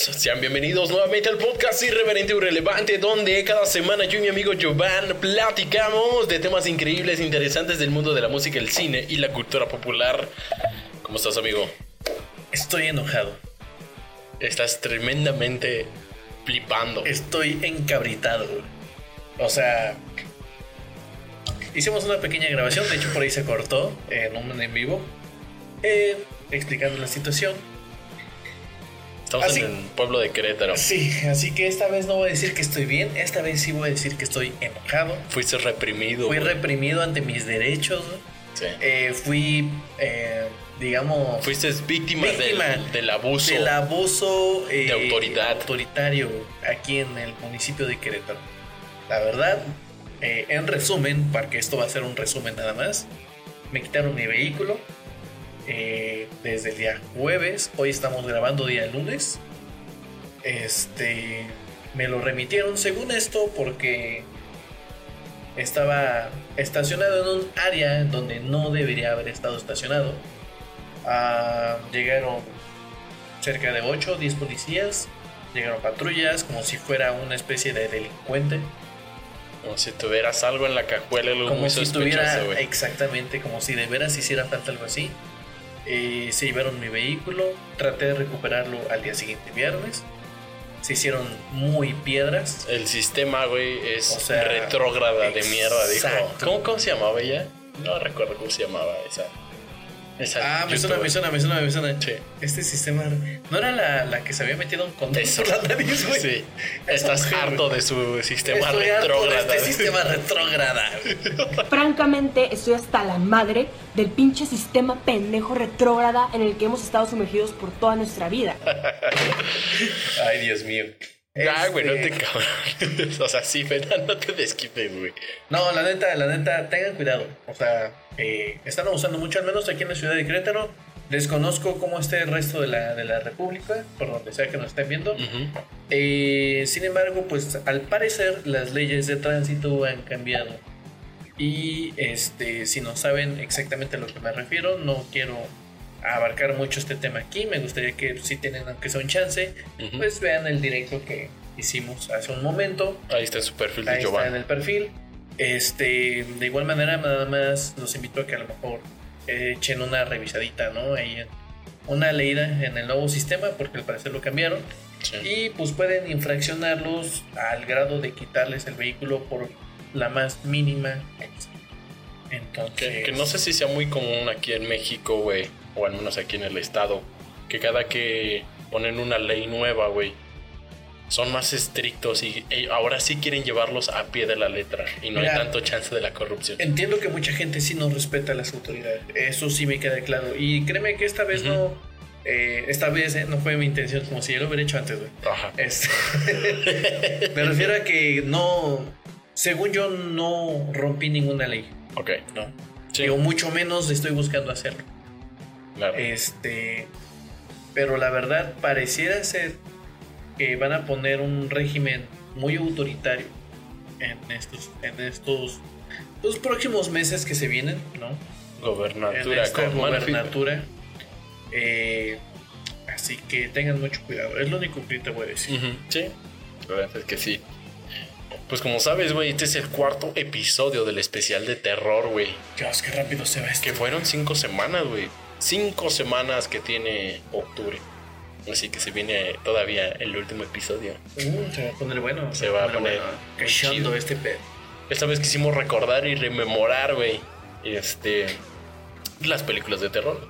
Sean bienvenidos nuevamente al podcast Irreverente y Irrelevante, donde cada semana yo y mi amigo Jovan platicamos de temas increíbles e interesantes del mundo de la música, el cine y la cultura popular. ¿Cómo estás, amigo? Estoy enojado. Estás tremendamente flipando. Estoy encabritado. O sea, hicimos una pequeña grabación, de hecho por ahí se cortó en un en vivo, eh, explicando la situación. Estamos Así- en el pueblo de Querétaro. Sí, así que esta vez no voy a decir que estoy bien, esta vez sí voy a decir que estoy enojado. Fuiste reprimido. Fui reprimido ante mis derechos. Eh, fui, eh, digamos, Fuiste víctima, Víctima del, del abuso. del abuso eh, De autoridad. autoritario aquí en el municipio de Querétaro. La verdad, en resumen, porque esto va a ser un resumen nada más, me quitaron mi vehículo eh, desde el día jueves. Hoy estamos grabando día lunes. Este, me lo remitieron según esto porque estaba estacionado en un área donde no debería haber estado estacionado. Ah, llegaron cerca de 8 o 10 policías, llegaron patrullas como si fuera una especie de delincuente, Como si tuvieras algo en la cajuela, algo como muy si tuviera exactamente, como si de veras hiciera falta algo así. Eh, se llevaron mi vehículo, traté de recuperarlo al día siguiente viernes. Se hicieron muy piedras. El sistema, güey, es O sea, retrógrada de mierda, dijo. ¿Cómo, ¿Cómo se llamaba ella? No recuerdo cómo se llamaba esa. Ah, me suena, me suena, me suena, me suena. Sí. Este sistema. ¿No era la, la que se había metido un condón por la nariz, güey? Sí. Estás mujer, harto de su sistema Estoy harto de retrógrada. este sistema retrógrada. Francamente, estoy hasta la madre del pinche sistema pendejo retrógrada en el que hemos estado sumergidos por toda nuestra vida. Ay, Dios mío. Ah, güey, no te Este, cabrones. o sea, sí, no te desquites, güey. No, la neta, la neta, tengan cuidado. O sea, eh, están abusando mucho, al menos aquí en la ciudad de Querétaro. Desconozco cómo esté el resto de la, de la República, por donde sea que nos estén viendo. Eh, sin embargo, pues al parecer las leyes de tránsito han cambiado. Y este, si no saben exactamente a lo que me refiero, no quiero abarcar mucho este tema aquí. Me gustaría que si tienen aunque sea un chance, Ujú. pues vean el directo que hicimos hace un momento. Ahí está su perfil de Ahí está en Giovanni. el perfil. Este, de igual manera, nada más los invito a que a lo mejor echen una revisadita, ¿no? Ahí en- una leída en el nuevo sistema, porque al parecer lo cambiaron. Sí. Y pues pueden infraccionarlos al grado de quitarles el vehículo por la más mínima. Entonces, Que, que no sé si sea muy común aquí en México, güey, o al menos aquí en el estado, que cada que ponen una ley nueva, güey, son más estrictos y ahora sí quieren llevarlos a pie de la letra y no Mira. hay tanto chance de la corrupción. Entiendo que mucha gente sí no respeta a las autoridades. Eso sí me queda claro. Y créeme que esta vez no. eh, esta vez eh, no fue mi intención, como si yo lo hubiera hecho antes, güey. Ajá. Este, me refiero a que no. Según yo, no rompí ninguna ley, Ok. ¿no? Sí, O mucho menos estoy buscando hacerlo. Claro. Este. Pero la verdad, pareciera ser que van a poner un régimen muy autoritario en estos, en estos los próximos meses que se vienen, ¿no? En Gobernatura esta mano firme. gobernatura. Eh, así que tengan mucho cuidado. Es lo único que te voy a decir. Sí, la verdad es que sí. Pues como sabes, güey, este es el cuarto episodio del especial de terror, güey. Dios, qué rápido se va esto. Que fueron cinco semanas, güey. Cinco semanas que tiene octubre. Así que se viene todavía el último episodio. Uh, se va a poner bueno. Se va a poner bueno. Cachondo chido. este pedo. Esta vez quisimos recordar y rememorar, güey. Este. Las películas de terror.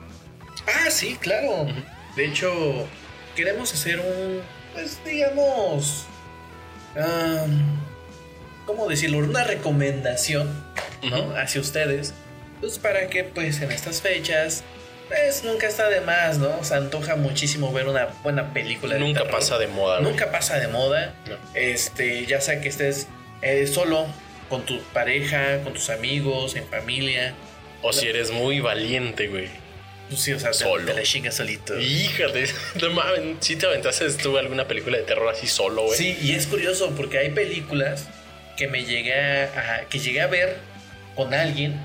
Ah, sí, claro. De hecho, queremos hacer un, pues digamos, am, ¿cómo decirlo? Una recomendación, ¿no? Hacia ustedes, pues para que pues en estas fechas, pues nunca está de más, ¿no? Se antoja muchísimo ver una buena película. de Nunca terror. pasa de moda, güey. Nunca pasa de moda. No. Este, ya sea que estés eh, solo, con tu pareja, con tus amigos, en familia. O si eres muy valiente, güey. Pues sí, o sea, te- Solo. te la chingas solito. Híjate, no mames, si te aventaste tú alguna película de terror así solo, güey. Sí, y es curioso porque hay películas que me llegué a, a- que llegué a ver con alguien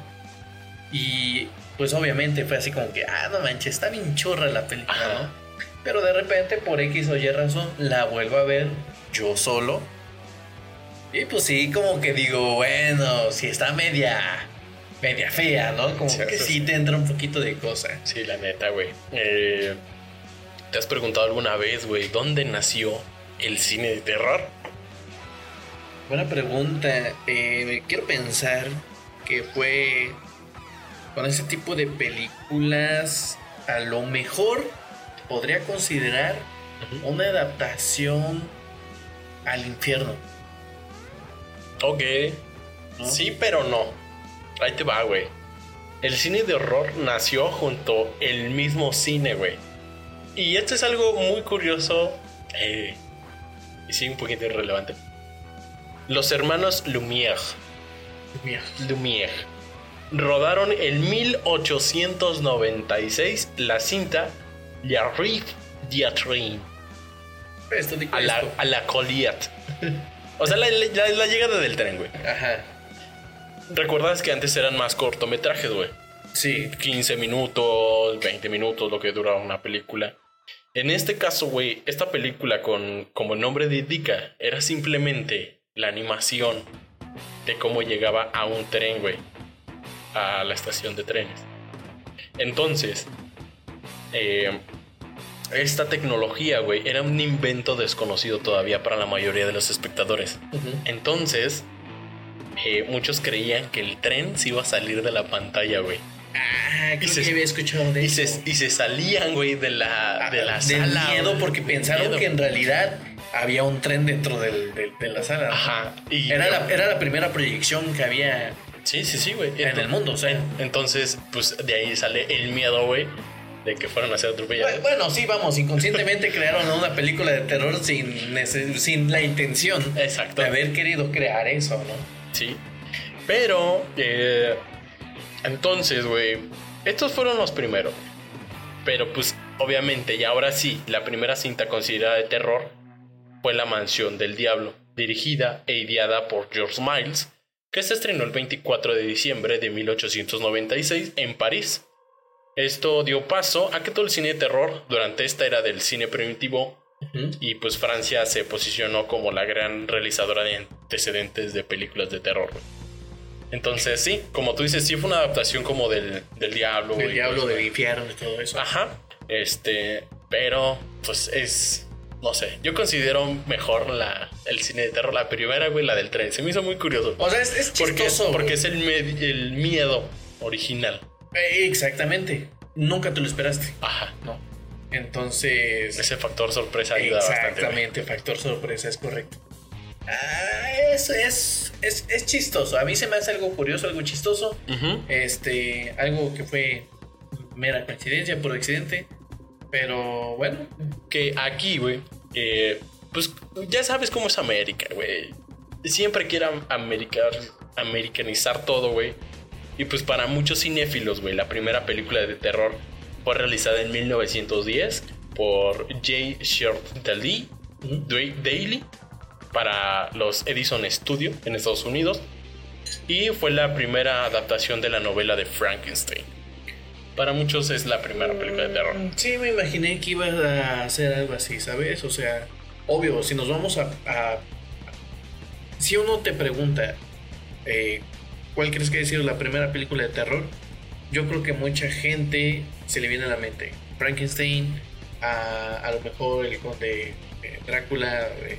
y pues obviamente fue así como que, ah, no manches, está bien churra la película, Ajá. ¿no? Pero de repente, por X o Y razón, la vuelvo a ver yo solo. Y pues sí, como que digo, bueno, si está media, media fea, ¿no? Como que sí te entra un poquito de cosa. Sí, la neta, güey. Eh, ¿Te has preguntado alguna vez, güey, dónde nació el cine de terror? Buena pregunta. Eh, quiero pensar que fue con ese tipo de películas, a lo mejor podría considerar una adaptación al infierno. Ok. ¿no? Sí, pero no. Ahí te va, güey. El cine de horror nació junto el mismo cine, güey. Y esto es algo muy curioso. eh, y sí, un poquito irrelevante. Los hermanos Lumière. Mira, Lumière. Rodaron en 1896 la cinta La Rive Diatrain Esto a la, esto. a la Colliat. O sea, la, la- la llegada del tren, güey. Ajá. ¿Recuerdas que antes eran más cortometrajes, güey? Sí. 15 minutos, 20 minutos, lo que dura una película. En este caso, güey, esta película, con, como el nombre indica, era simplemente la animación de cómo llegaba a un tren, güey, a la estación de trenes. Entonces, eh, esta tecnología, güey, era un invento desconocido todavía para la mayoría de los espectadores. Entonces, eh, muchos creían que el tren se iba a salir de la pantalla, güey. Ah, creo se- que había escuchado de Y eso. se, y se salían, güey, de la, de la Ah, Del sala. miedo porque pensaron Miedo. que en realidad había un tren dentro del- del- de la sala. Ajá. Y Era la, era la primera proyección que había Sí, sí, sí, güey. en el mundo, o sea. Entonces, pues de ahí sale el miedo, güey, de que fueran a ser atropellados. Bueno, sí, vamos, inconscientemente crearon una película de terror sin, sin la intención Exacto. de haber querido crear eso, ¿no? Sí. Pero, eh, entonces, güey, estos fueron los primeros. Pero, pues, obviamente, y ahora sí, la primera cinta considerada de terror fue La Mansión del Diablo, dirigida e ideada por George Miles, que se estrenó el 24 de diciembre de 1896 en París. Esto dio paso a que todo el cine de terror durante esta era del cine primitivo y pues Francia se posicionó como la gran realizadora de antecedentes de películas de terror. Entonces sí, como tú dices, sí fue una adaptación como del, del diablo. El güey, diablo pues, del infierno y todo eso. Ajá. Este, pero pues es, no sé, yo considero mejor la, el cine de terror, la primera, güey, la del tren. Se me hizo muy curioso. O sea, es, es Porque, chistoso. porque es el, el miedo original. Eh, Exactamente. Nunca te lo esperaste, Ajá. ¿no? Entonces... Ese factor sorpresa ayuda bastante. Exactamente, factor sorpresa, es correcto. Ah, es, es, es, es chistoso. A mí se me hace algo curioso, algo chistoso. Este, algo que fue mera coincidencia por accidente. Pero bueno, que aquí, güey, eh, pues ya sabes cómo es América, güey. Siempre americar, americanizar todo, güey. Y pues para muchos cinéfilos, güey, la primera película de terror fue realizada en 1910 por J. Daly Daly para los Edison Studio en Estados Unidos. Y fue la primera adaptación de la novela de Frankenstein. Para muchos es la primera película de terror. sí me imaginé que iba a hacer algo así, ¿sabes? O sea, obvio, si nos vamos a... a- si uno te pregunta, eh, ¿cuál crees que ha sido la primera película de terror? Yo creo que mucha gente se le viene a la mente. Frankenstein, a, a lo mejor el conde eh, Drácula, eh.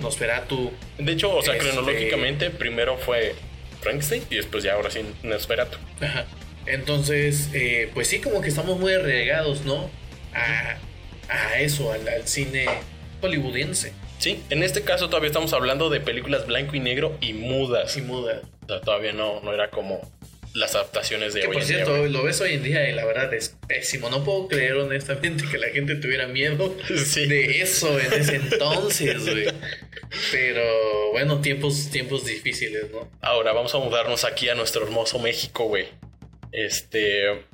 Nosferatu. De hecho, o sea, Este- cronológicamente, primero fue Frankenstein y después ya ahora sí Nosferatu. Ajá. Entonces, eh, pues sí, como que estamos muy arraigados, ¿no? A, a eso, al, al cine hollywoodense Sí, en este caso todavía estamos hablando de películas blanco y negro y mudas. y muda. O sea, todavía no, no era como las adaptaciones de Que hoy por en cierto, lo ves hoy en día y la verdad es pésimo. No puedo creer honestamente que la gente tuviera miedo Sí. de eso en ese entonces, güey. Pero bueno, tiempos, tiempos difíciles, ¿no? Ahora vamos a mudarnos aquí a nuestro hermoso México, güey. Este.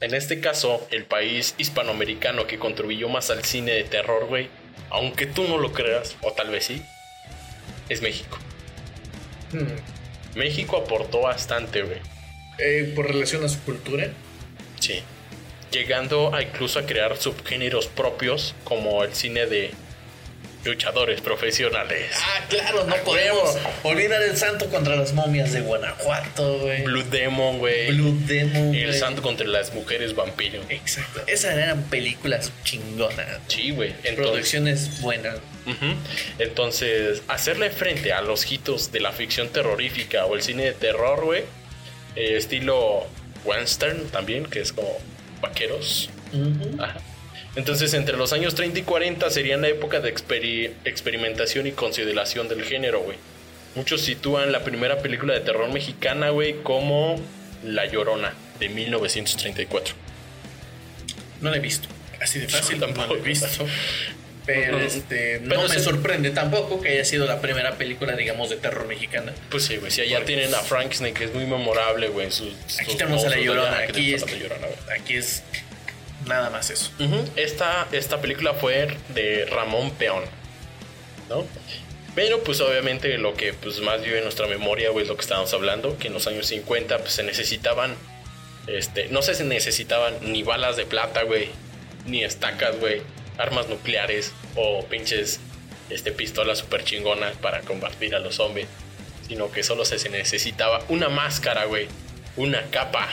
En este caso, el país hispanoamericano que contribuyó más al cine de terror, güey, aunque tú no lo creas, o tal vez sí, es México. Hmm. México aportó bastante, güey. Eh, por relación a su cultura. Sí. llegando a incluso a crear subgéneros propios como el cine de luchadores profesionales. Ah, claro, no podemos olvidar el santo contra las momias de Guanajuato, güey. Blue Demon, güey. Blue Demon. El santo contra las mujeres vampiro. Exacto. Esas eran películas chingonas. Sí, güey. Producciones buenas. Entonces, hacerle frente a los hitos de la ficción terrorífica o el cine de terror, güey, eh, estilo western también, que es como vaqueros. Ajá. Entonces, entre los años 30 y 40 serían la época de experi- experimentación y consideración del género, güey. Muchos sitúan la primera película de terror mexicana, güey, como La Llorona, de 1934. No la he visto. Así de fácil, no tampoco. la he visto. Pero No, este, pero no me se- sorprende tampoco que haya sido la primera película, digamos, de terror mexicana. Pues sí, güey, si allá tienen a Frank Snake, que es muy memorable, güey. sus- Aquí sus tenemos a la Llorona, aquí tenemos es, a la Llorona, aquí es nada más eso. Ujú. esta, esta película fue de Ramón Peón, ¿no? Pero pues obviamente lo que pues más vive en nuestra memoria, güey, es lo que estábamos hablando, que en los años 50 pues se necesitaban, este, no se necesitaban ni balas de plata, güey, ni estacas, güey, armas nucleares o pinches, este, pistolas super chingonas para combatir a los zombies, sino que solo se necesitaba una máscara, güey, una capa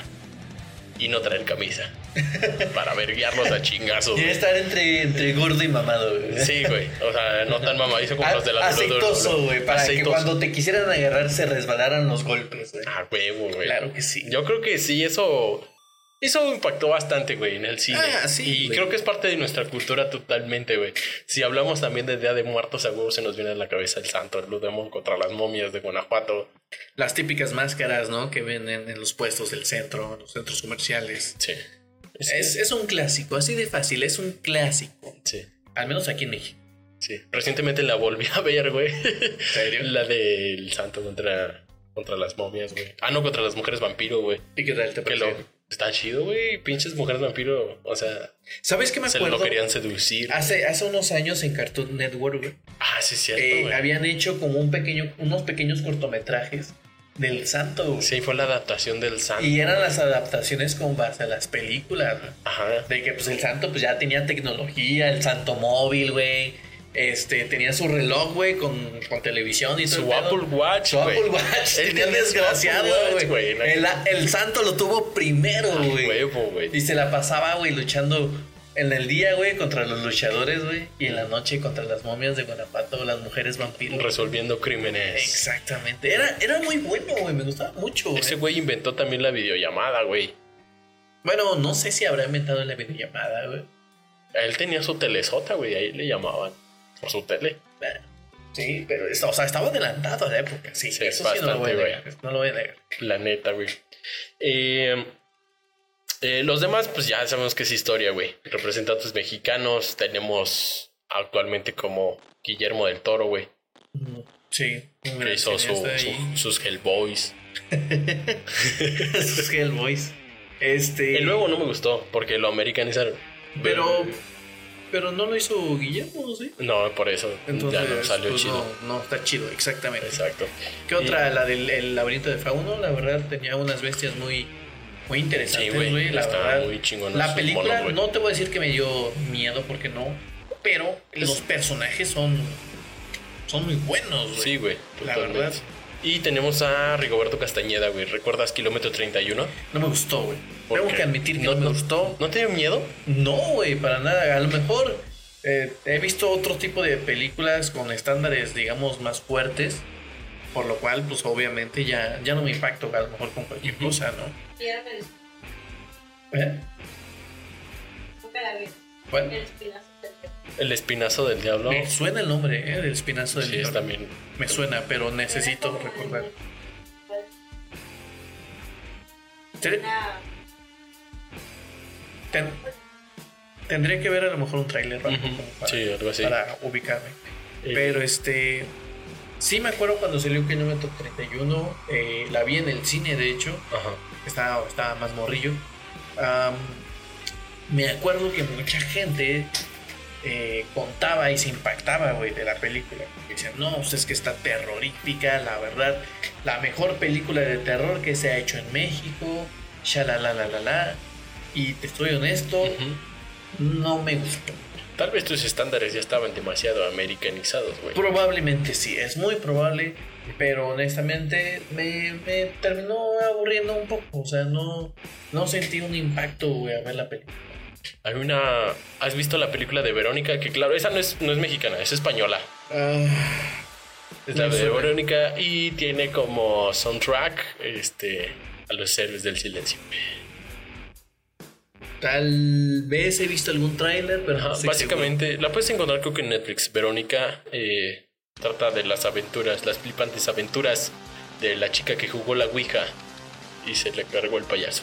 y no traer camisa para verguiarlos a chingazos. Güey. estar entre, entre gordo y mamado, güey. Sí, güey. O sea, no tan mamadizo como A- los de la aceitoso, güey, para que cuando te quisieran agarrar se resbalaran los golpes, güey. Ah, huevo, güey. Claro que sí. Yo creo que sí, eso. Eso impactó bastante, güey, en el cine. Ah, sí, Y güey. creo que es parte de nuestra cultura totalmente, güey. Si hablamos también de Día de Muertos, a huevo se nos viene a la cabeza el santo, el Demon contra las momias de Guanajuato. Las típicas máscaras, ¿no? Que venden en los puestos del centro, en los centros comerciales. Sí. Es, es un clásico, así de fácil, es un clásico. Sí. Al menos aquí en México. Sí. Recientemente la volví a ver, güey. serio? La del santo contra, contra las momias, güey. Ah, no, contra las mujeres vampiro, güey. ¿Y qué tal te Que lo, pareció? está chido, güey. Pinches mujeres vampiro. O sea, ¿Sabes qué me se acuerdo? lo querían seducir. Hace, hace unos años en Cartoon Network, güey, Ah, sí, cierto, eh, habían hecho como un pequeño, unos pequeños cortometrajes del santo, güey. Sí, fue la adaptación del santo. Y eran las adaptaciones con base a las películas, güey. Ajá. De que pues el santo pues ya tenía tecnología, el santo móvil, güey. Este, tenía su reloj, güey, con, con televisión y todo Su pedo. Apple Watch, Su. Apple Watch. Él tenía desgraciado, güey. El, el santo lo tuvo primero, güey. Y se la pasaba, güey, luchando en el día, güey, contra los luchadores, güey. Y en la noche contra las momias de Guanajuato, las mujeres vampiros. Resolviendo crímenes. Exactamente. Era, era muy bueno, güey. Me gustaba mucho. Ese güey inventó también la videollamada, güey. Bueno, no sé si habrá inventado la videollamada, güey. Él tenía su telesota, güey. Ahí le llamaban. Por su tele. Bueno, Sí, pero o sea, estaba adelantado a la época. Sí, Sí, eso sí no lo voy a bastante, negar. No lo voy a negar. La neta, güey. Eh, eh, los demás, pues ya sabemos que es historia, güey. Representantes mexicanos tenemos actualmente como Guillermo del Toro, güey. Sí. Que hizo su- su- sus Hellboys. Sus Hellboys. Este. El nuevo no me gustó porque lo americanizaron. Pero. Pero no lo hizo Guillermo, ¿sí? No, por eso Entonces, ya no salió pues, chido. No, no está chido, exactamente. Exacto. ¿Qué otra? La del el laberinto de Fauno, la verdad, tenía unas bestias muy, muy interesantes, güey. la verdad. muy. La película, no te voy a decir que me dio miedo porque no, pero los personajes son, son muy buenos, güey. Sí, güey. La verdad. Y tenemos a Rigoberto Castañeda, güey. ¿Recuerdas Kilómetro 31? No me gustó, güey. ¿Por Tengo qué? que admitir que no, me gustó. ¿No te dio miedo? No, güey, para nada. A lo mejor eh, he visto otro tipo de películas con estándares, digamos, más fuertes. Por lo cual, pues obviamente ya, ya no me impacto a lo mejor con cualquier cosa, ¿no? El- ¿Eh? nunca la vi. Bueno, El espinazo del diablo. El espinazo del diablo. me suena el nombre, ¿eh? Del espinazo del Sí, diablo. también. Me suena, pero necesito recordar. Ten- tendría que ver a lo mejor un tráiler Ujú. como para, Sí, algo así. para ubicarme. Eh, Pero este. Sí, me acuerdo cuando salió Kilómetro 31. eh, la vi en el cine, de hecho. Ajá. Estaba, estaba más morrillo. Am, me acuerdo que mucha gente eh, contaba y se impactaba, güey, de la película. Decían, no, pues es que está terrorífica, la verdad. La mejor película de terror que se ha hecho en México. Shalalalalala. Y te estoy honesto, Ujú. no me gustó. Tal vez tus estándares ya estaban demasiado americanizados, güey. Probablemente sí, es muy probable, pero honestamente me, me terminó aburriendo un poco. O sea, no, no sentí un impacto, güey, a ver la película. Hay una. ¿Has visto la película de Verónica? Que claro, esa no es, no es mexicana, es española. Es la de. Verónica y tiene como soundtrack este, a los héroes del silencio. Tal vez he visto algún tráiler, pero Ajá, básicamente, la puedes encontrar creo que en Netflix. Verónica eh, trata de las aventuras, las flipantes aventuras de la chica que jugó la Ouija y se le cargó el payaso.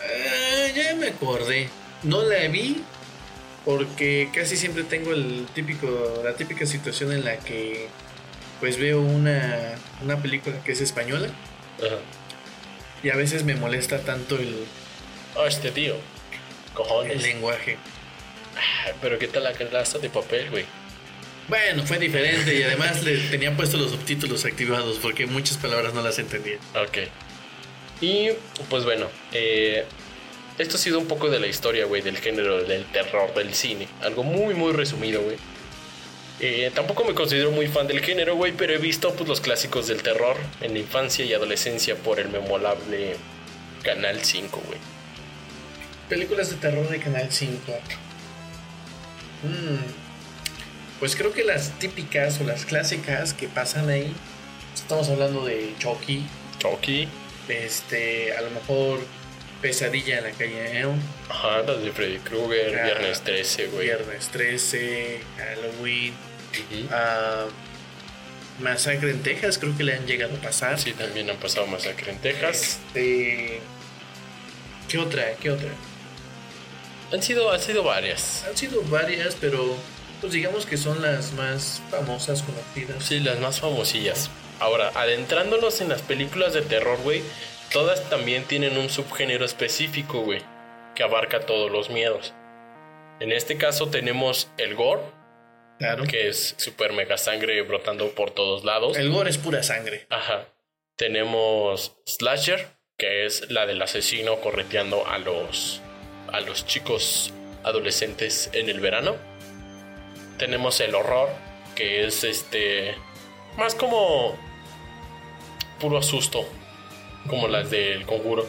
Ah, ya me acordé. No la vi porque casi siempre tengo el típico, la típica situación en la que pues veo una, una película que es española Ajá. y a veces me molesta tanto el, Oh, este tío. El Cojones. lenguaje. Ah, Pero qué tal la casa de papel, güey. Bueno, fue diferente y además le tenía puestos los subtítulos activados porque muchas palabras no las entendía. Ok. Y pues bueno, eh, esto ha sido un poco de la historia, güey, del género del terror del cine. Algo muy, muy resumido, güey. Eh, tampoco me considero muy fan del género, güey, pero he visto pues, los clásicos del terror en la infancia y adolescencia por el memorable Canal 5, güey. Películas de terror de Canal 5. Mm, Pues creo que las típicas o las clásicas que pasan ahí, estamos hablando de Chucky, Chucky, este, a lo mejor Pesadilla en la calle Elm, ajá, las de Freddy Krueger, Ah, Viernes 13, güey. Viernes 13, Halloween, ah, Masacre en Texas, creo que le han llegado a pasar. Sí, también han pasado masacre en Texas. Este, ¿Qué otra? ¿Qué otra? Han sido, han sido varias. Han sido varias, pero pues digamos que son las más famosas, conocidas. Sí, las más famosillas. Ahora, adentrándonos en las películas de terror, güey, todas también tienen un subgénero específico, güey, que abarca todos los miedos. En este caso tenemos el gore, Claro. que es super mega sangre brotando por todos lados. El gore es pura sangre. Ajá. Tenemos slasher, que es la del asesino correteando a los a los chicos adolescentes en el verano. Tenemos el horror, que es este más como puro susto, como las del conjuro.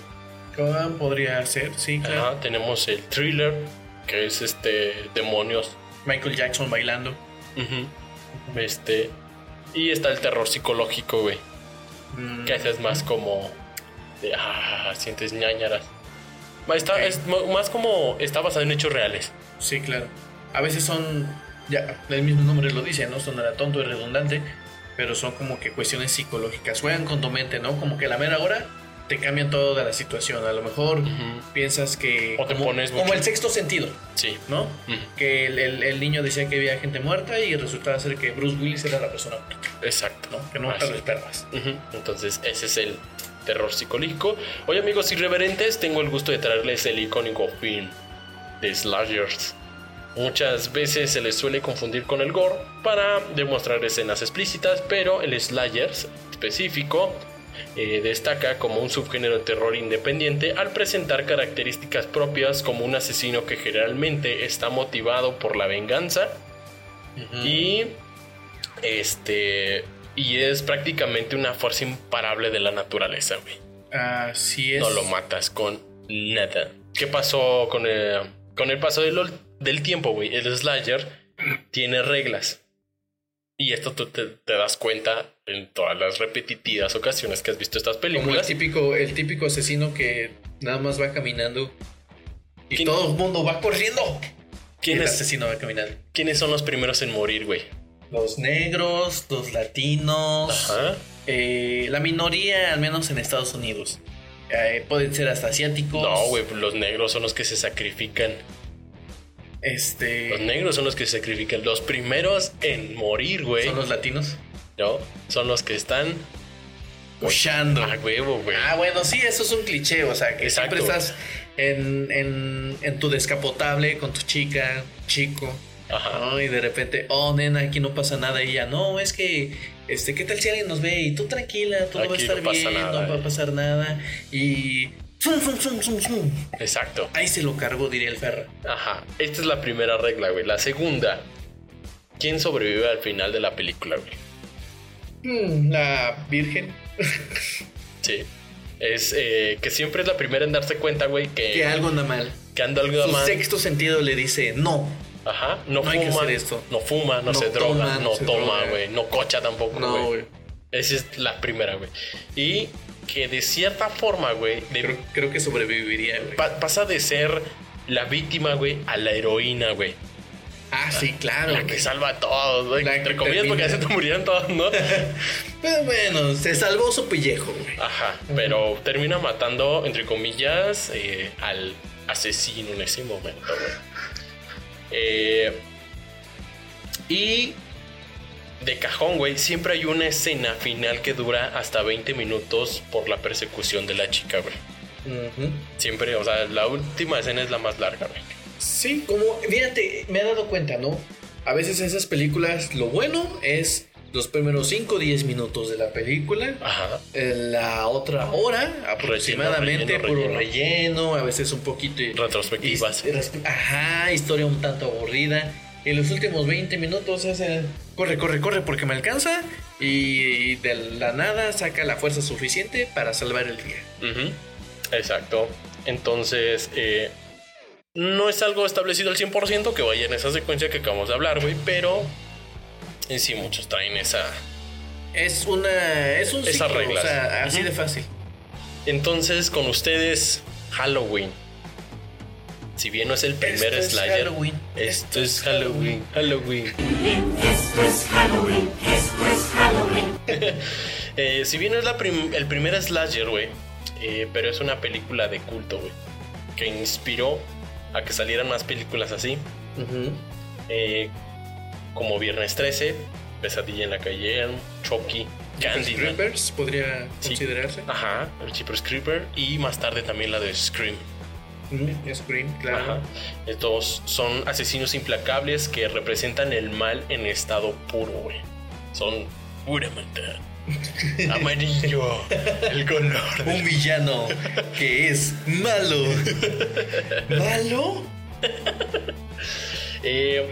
¿Cómo podría ser? Sí, claro. Ajá, tenemos el thriller, que es este demonios. Michael Jackson bailando. Este y está el terror psicológico, güey. Mm, Que ese es más como de ah, sientes ñañaras. Está, Ok. es más como está basado en hechos reales. Sí, claro. A veces son, ya, el mismo nombre lo dice, ¿no? Sonará tonto y redundante, pero son como que cuestiones psicológicas. Juegan con tu mente, ¿no? Como que a la mera hora te cambian toda la situación. A lo mejor piensas que... O te como, pones como el sexto sentido, Sí. ¿no? Que el, el- el niño decía que había gente muerta y resultaba ser que Bruce Willis era la persona muerta, Exacto. ¿no? Que nunca Así. lo esperabas. Entonces, ese es el terror psicológico. Oye, amigos irreverentes, tengo el gusto de traerles el icónico film de Slashers. Muchas veces se les suele confundir con el gore para demostrar escenas explícitas, pero el Slashers específico eh, destaca como un subgénero de terror independiente al presentar características propias como un asesino que generalmente está motivado por la venganza y este y es prácticamente una fuerza imparable de la naturaleza, güey. Así es. No lo matas con nada. ¿Qué pasó con el, con el paso del, del tiempo, güey? El slasher tiene reglas. Y esto tú te, te das cuenta en todas las repetitivas ocasiones que has visto estas Como el películas. típico, el típico asesino que nada más va caminando y ¿Quién- todo el mundo va corriendo. Y el ¿Quiénes, asesino va caminando. ¿Quiénes son los primeros en morir, güey? Los negros, los latinos, Ajá. eh, la minoría, al menos en Estados Unidos. Eh, pueden ser hasta asiáticos. No, güey, pues los negros son los que se sacrifican. Este. Los negros son los que se sacrifican. Los primeros en morir, güey. Son los latinos. ¿No? Son los que están Pushando. a huevo, güey. Ah, bueno, sí, eso es un cliché. O sea, que Exacto. siempre estás en, en, en tu descapotable con tu chica, chico. Ajá. Y de repente, oh, nena, aquí no pasa nada. Y ella, no, es que, este, ¿qué tal si alguien nos ve? Y tú tranquila, todo va a estar no bien, nada, no va a pasar nada. Y Zum, zum, zum, zum, zum. Exacto. Ahí se lo cargó, diría el Ferra. Ajá. Esta es la primera regla, güey. La segunda. ¿Quién sobrevive al final de la película, güey? Mm, la Virgen. Sí. Es eh, que siempre es la primera en darse cuenta, güey, que, Que algo anda mal. que anda algo Su mal. sexto sentido le dice no. Ajá. No, No esto. No fuma, no, No se droga, no, se toma, güey. No cocha tampoco, No, güey. Esa es la primera, güey. Y que de cierta forma, güey, Creo, creo que sobreviviría, güey. pa- pasa de ser la víctima, güey, a la heroína, güey. Ah, sí, claro. La que salva a todos, güey. Entre comillas, porque así te murieron todos, ¿no? Pero bueno, se salvó su pellejo, güey. Ajá, pero termina matando, entre comillas, eh, al asesino en ese momento, güey. Eh, y de cajón, güey, siempre hay una escena final que dura hasta 20 minutos por la persecución de la chica, güey. Siempre, o sea, la última escena es la más larga, güey. Sí, como, fíjate, me he dado cuenta, ¿no? A veces esas películas, lo bueno es los primeros 5 o 10 minutos de la película. Ajá. En la otra hora, aproximadamente, relleno, puro relleno. relleno, a veces un poquito. Retrospectivas. Ajá, historia un tanto aburrida. Y los últimos 20 minutos es el corre, corre, corre porque me alcanza. Y de la nada saca la fuerza suficiente para salvar el día. Ujú, Exacto. Entonces, eh, no es algo establecido al 100% que vaya en esa secuencia que acabamos de hablar, güey, pero en sí muchos traen esa... Es una. Es un ciclo. O sea, así de fácil. Entonces, con ustedes, Halloween. Si bien no es el primer Esto es Slayer, Halloween. esto es Halloween, Halloween. Eh, si bien no es la prim- el primer Slayer, güey, eh, pero es una película de culto, güey, que inspiró a que salieran más películas así. Ujú. eh, como Viernes 13, Pesadilla en la calle Elm, Chucky, Candyman. Creepers podría Sí. considerarse. Ajá, el Jeepers Creeper y más tarde también la de Scream. Scream, claro. Ajá. Estos son asesinos implacables que representan el mal en estado puro, güey. Son pura maldad. Amarillo, el color. Un villano que es malo. ¿Malo? Eh,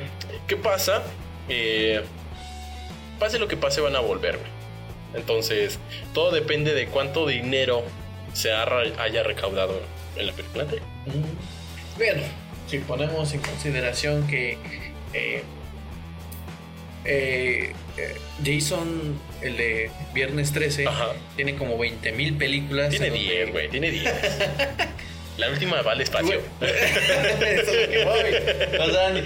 ¿Qué pasa? Eh, pase lo que pase, van a volver, güey. Entonces, todo depende de cuánto dinero se ha- haya recaudado en la película. Bueno, si ponemos en consideración que eh, eh, Jason, el de Viernes 13, Ajá. tiene como 20 mil películas. Tiene en donde- 10, güey, tiene 10. La última va al espacio. Eso es lo que voy. O sea,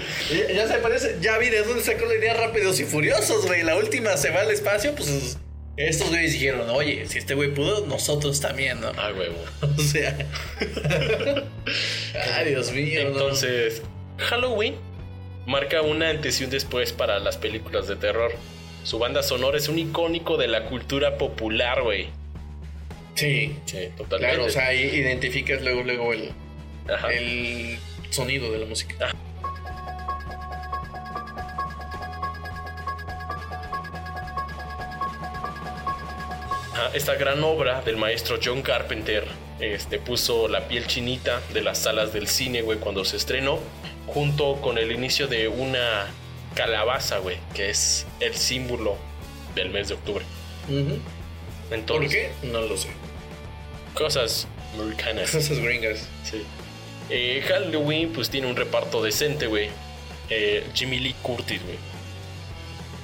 ya, se parece, ya vi de dónde sacó la idea rápidos y furiosos, güey. La última se va al espacio, pues estos güeyes dijeron, oye, si este güey pudo, nosotros también, ¿no? Ah, huevo. O sea. Ay, Dios mío. no. Entonces, Halloween marca un antes y un después para las películas de terror. Su banda sonora es un icónico de la cultura popular, güey. Sí, Sí, totalmente. claro, o sea, ahí identificas luego, luego el, Ajá. el sonido de la música. Ajá, Esta gran obra del maestro John Carpenter este, puso la piel chinita de las salas del cine, güey, cuando se estrenó, junto con el inicio de una calabaza, güey, que es el símbolo del mes de octubre. ¿Por Entonces, qué? No lo sé. Cosas americanas. Esas gringas. Sí. Eh, Halloween, pues tiene un reparto decente, güey. Eh, Jimmy Lee Curtis, güey.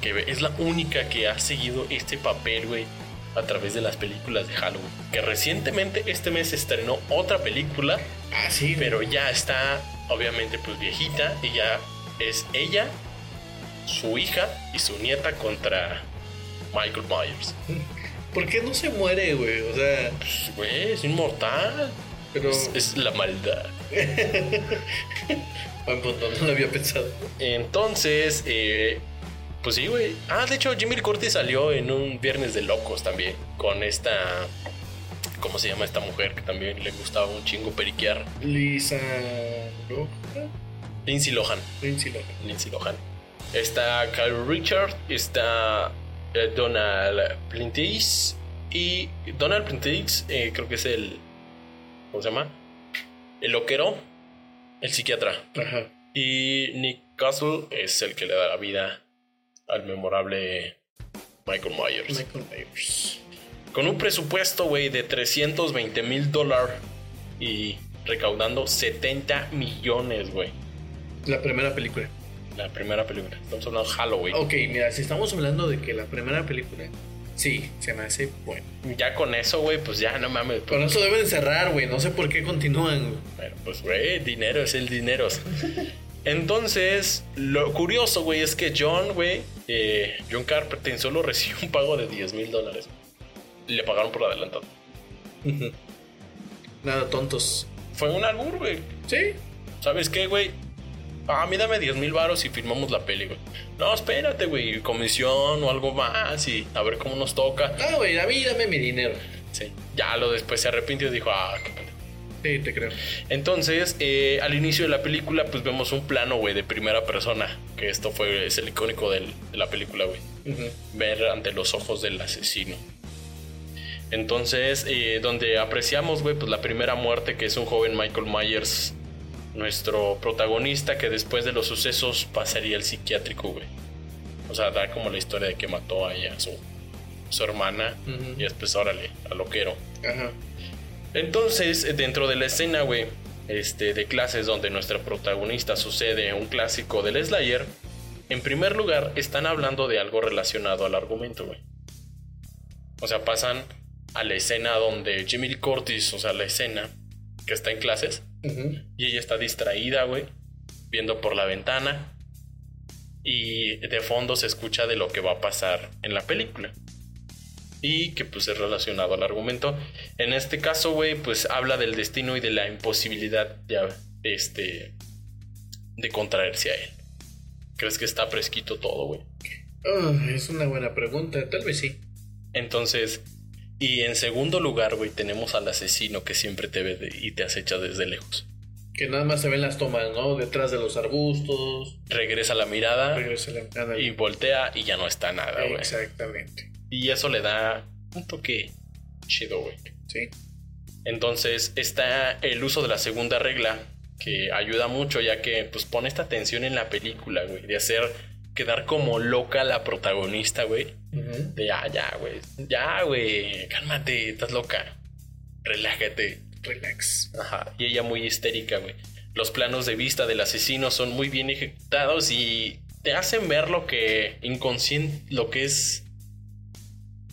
Que es la única que ha seguido este papel, güey, a través de las películas de Halloween. Que recientemente este mes estrenó otra película, Ah, sí, pero ya está, obviamente, pues viejita. Y ya es ella, su hija y su nieta contra Michael Myers. ¿Por qué no se muere, güey? O sea, Pues, güey, es inmortal. pero. Es, es la maldad. Buen punto, no lo había pensado. Entonces, eh, pues sí, güey. Ah, de hecho, Jimmy Curtis salió en un Viernes de Locos también. Con esta. ¿Cómo se llama esta mujer? Que también le gustaba un chingo periquear. Lisa. Loja. Lindsay Lohan. Lindsay Lohan. Lindsay Lohan. Está Kyle Richard. Está eh, Donald Prentice. Y Donald Prentice, eh, creo que es el. ¿cómo se llama? El loquero, el psiquiatra. Ajá. Y Nick Castle es el que le da la vida al memorable Michael Myers. Michael Myers. Con un presupuesto, güey, de 320 mil dólares y recaudando 70 millones, güey. La primera película. La primera película. Estamos hablando de Halloween. Ok, mira, si estamos hablando de que la primera película. Sí, se me hace bueno. Ya con eso, güey, pues ya no mames. pues, Con eso deben cerrar, güey. No sé por qué continúan, güey. Bueno, pues, güey, dinero es el dinero. Entonces, lo curioso, güey, es que John, güey, eh, John Carpenter solo recibió un pago de 10 mil dólares. Le pagaron por adelantado. Nada, tontos. Fue un albur, güey. Sí. ¿Sabes qué, güey? Ah, mí dame 10 mil varos y firmamos la peli, güey. No, espérate, güey. Comisión o algo más y a ver cómo nos toca. No, güey, a mí dame mi dinero. Sí. Ya lo después se arrepintió y dijo, ah, qué pendejo. Sí, te creo. Entonces, eh, al inicio de la película, pues vemos un plano, güey, de primera persona. Que esto fue, es el icónico del- de la película, güey. Ver ante los ojos del asesino. Entonces, eh, donde apreciamos, güey, pues la primera muerte, que es un joven Michael Myers, nuestro protagonista, que después de los sucesos pasaría al psiquiátrico, güey. O sea, da como la historia de que mató a su, su hermana, Ujú. y después, órale, a loquero. Ajá. Entonces, dentro de la escena, güey, este, de clases donde nuestra protagonista sucede un clásico del Slayer, en primer lugar están hablando de algo relacionado al argumento, güey. O sea, pasan a la escena donde Jimmy Curtis, o sea, la escena que está en clases, Y ella está distraída, güey, viendo por la ventana. Y de fondo se escucha de lo que va a pasar en la película. Y que pues es relacionado al argumento. En este caso, güey, pues habla del destino y de la imposibilidad de, este, de contraerse a él. ¿Crees que está fresquito todo, güey? Ah, es una buena pregunta. Tal vez sí. Entonces, y en segundo lugar, güey, tenemos al asesino que siempre te ve de- y te acecha desde lejos. Que nada más se ven las tomas, ¿no? Detrás de los arbustos. Regresa la mirada Regresa la- ándale. y voltea y ya no está nada, güey. Exactamente. Y eso le da un toque chido, güey. Sí. Entonces está el uso de la segunda regla que ayuda mucho ya que pues pone esta tensión en la película, güey, de hacer quedar como loca la protagonista, güey. De ah, ya, güey. Ya, güey. Cálmate, estás loca. Relájate. Relax. Ajá. Y ella muy histérica, güey. Los planos de vista del asesino son muy bien ejecutados y te hacen ver lo que inconsciente, lo que es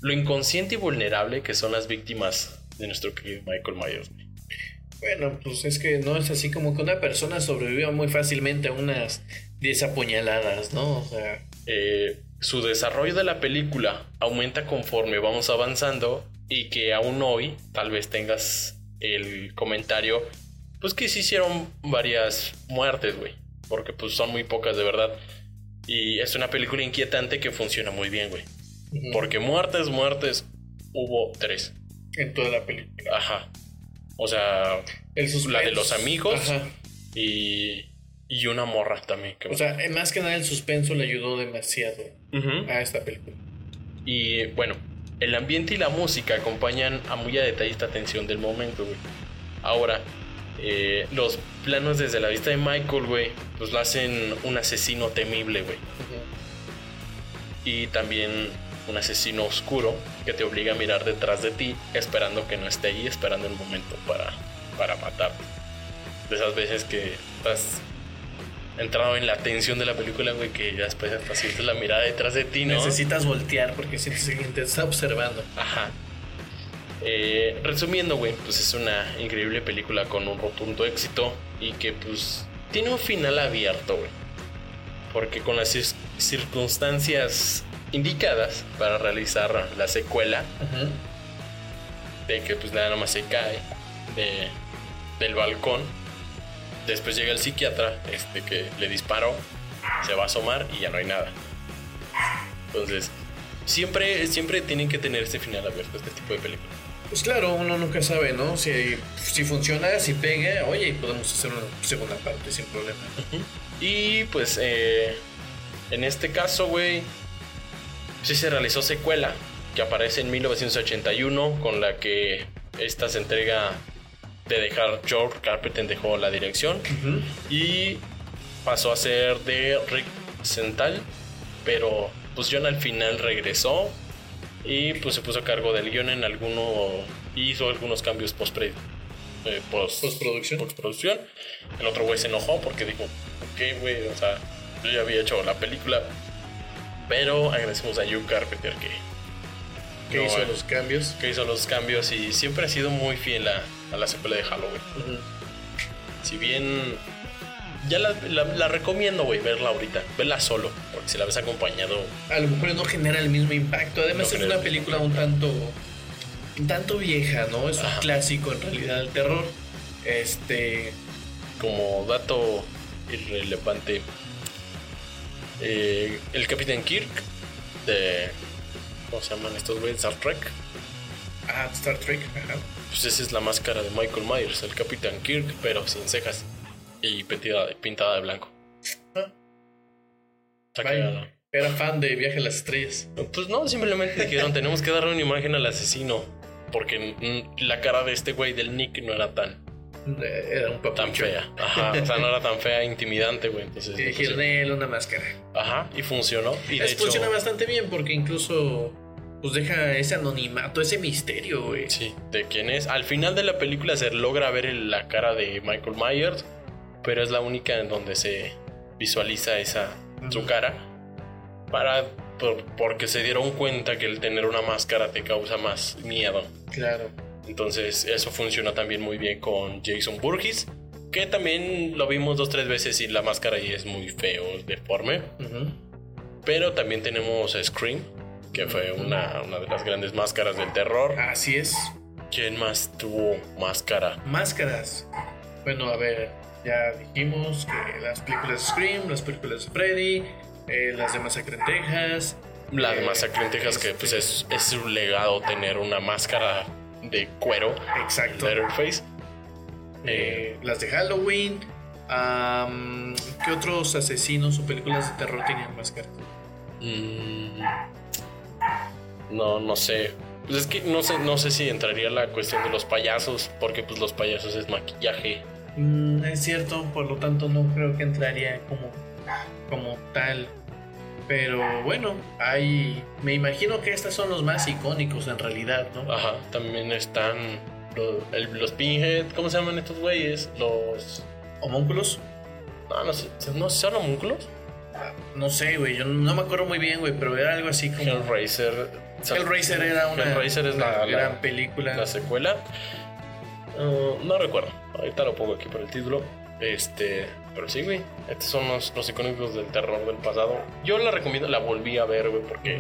lo inconsciente y vulnerable que son las víctimas de nuestro querido Michael Myers. güey. Bueno, pues es que no es así como que una persona sobreviva muy fácilmente a unas 10 apuñaladas, ¿no? O sea, Eh, su desarrollo de la película aumenta conforme vamos avanzando y que aún hoy tal vez tengas el comentario pues que se hicieron varias muertes, güey, porque pues son muy pocas de verdad. Y es una película inquietante que funciona muy bien, güey. Porque muertes, muertes, hubo tres. en toda la película. Ajá. O sea, El la de los amigos Ajá. y, y una morra también. que- O sea, eh, más que nada el suspenso le ayudó demasiado a esta película. Y bueno, el ambiente y la música acompañan a muy a detalle esta tensión del momento, güey. Ahora, eh, los planos desde la vista de Michael, güey, pues lo hacen un asesino temible, güey. Y también un asesino oscuro que te obliga a mirar detrás de ti, esperando que no esté ahí, esperando el momento para, para matarte. De esas veces que estás entrado en la tensión de la película, güey, que ya después hasta sientes la mirada detrás de ti, ¿no? Necesitas voltear porque sientes que te está observando. Ajá. Eh, resumiendo, güey, pues es una increíble película con un rotundo éxito y que pues tiene un final abierto, güey. Porque con las cir- circunstancias indicadas para realizar la secuela, Ajá. de que pues nada más se cae de, del balcón, después llega el psiquiatra, este que le disparó, se va a asomar y ya no hay nada. Entonces, siempre, siempre tienen que tener este final abierto, este tipo de películas. Pues claro, uno nunca sabe, ¿no? Si, si funciona, si pega, oye, podemos hacer una segunda parte sin problema. Y pues eh, en este caso, güey, sí se realizó secuela que aparece en 1981 con la que esta se entrega de dejar George Carpenter dejó la dirección y pasó a ser de Rick Sental, pero pues John al final regresó y pues se puso a cargo del guion en alguno hizo algunos cambios post eh, post, Postproducción. postproducción. El otro güey se enojó porque dijo, ok, güey, o sea, yo ya había hecho la película. Pero agradecemos a Hugh Carpenter que, Que hizo eh. los cambios. que hizo los cambios y siempre ha sido muy fiel a, a la secuela de Halloween. Si bien ya la, la- la recomiendo, güey, verla ahorita, verla solo, porque si la ves acompañado, A lo mejor no genera el mismo impacto. Además No es una película un tanto, un tanto vieja, ¿no? Es un clásico en realidad del terror. Este, como dato irrelevante, eh, el Capitán Kirk de. ¿Cómo se llaman estos güeyes? Star Trek. ah, Star Trek, ajá. Pues esa es la máscara de Michael Myers, el Capitán Kirk, pero sin cejas y pintada, pintada de blanco. Ah. Está. Era fan de Viaje a las Estrellas. Pues no, simplemente dijeron, tenemos que darle una imagen al asesino. Porque la cara de este güey del Nick no era tan, Era un tan papucho. fea. Ajá, o sea, no era tan fea, intimidante, güey. Entonces, Y pues, dijeron él una máscara. ajá, y funcionó. Y de Es, hecho, funciona bastante bien porque incluso pues deja ese anonimato, ese misterio, güey. Sí, de quién es. Al final de la película se logra ver la cara de Michael Myers, pero es la única en donde se visualiza esa su cara. Para por- porque se dieron cuenta que el tener una máscara te causa más miedo. Claro. Entonces, eso funciona también muy bien con Jason Burgess, que también lo vimos dos tres veces y la máscara ahí es muy feo, deforme. Pero también tenemos a Scream, que fue una, una de las grandes máscaras del terror. Así es. ¿Quién más tuvo máscara? Máscaras. Bueno, a ver, ya dijimos que las películas de Scream, las películas de Freddy, eh, las de Masacre en Texas. La de eh, Masacre en Texas, que pues es, es su legado tener una máscara de cuero, Exacto. Letterface. Eh, Eh, las de Halloween. Am, ¿Qué otros asesinos o películas de terror tenían máscaras? mm, no, no sé. Pues es que no sé, no sé si entraría la cuestión de los payasos, porque pues los payasos es maquillaje. Mm, es cierto, por lo tanto no creo que entraría como, como tal. Pero bueno, hay. Me imagino que estos son los más icónicos en realidad, ¿no? Ajá, también están los, el- los Pinhead, ¿cómo se llaman estos güeyes? Los... Homúnculos. No, no sé, ¿no son homúnculos? No sé, güey, yo no me acuerdo muy bien, güey, pero era algo así como. Hellraiser. Hellraiser era una, Hellraiser es la- gran película. la secuela. Uh, no recuerdo. Ahorita lo pongo aquí por el título. Este. Pero sí, güey. Estos son los, los icónicos del terror del pasado. Yo la recomiendo, la volví a ver, güey, porque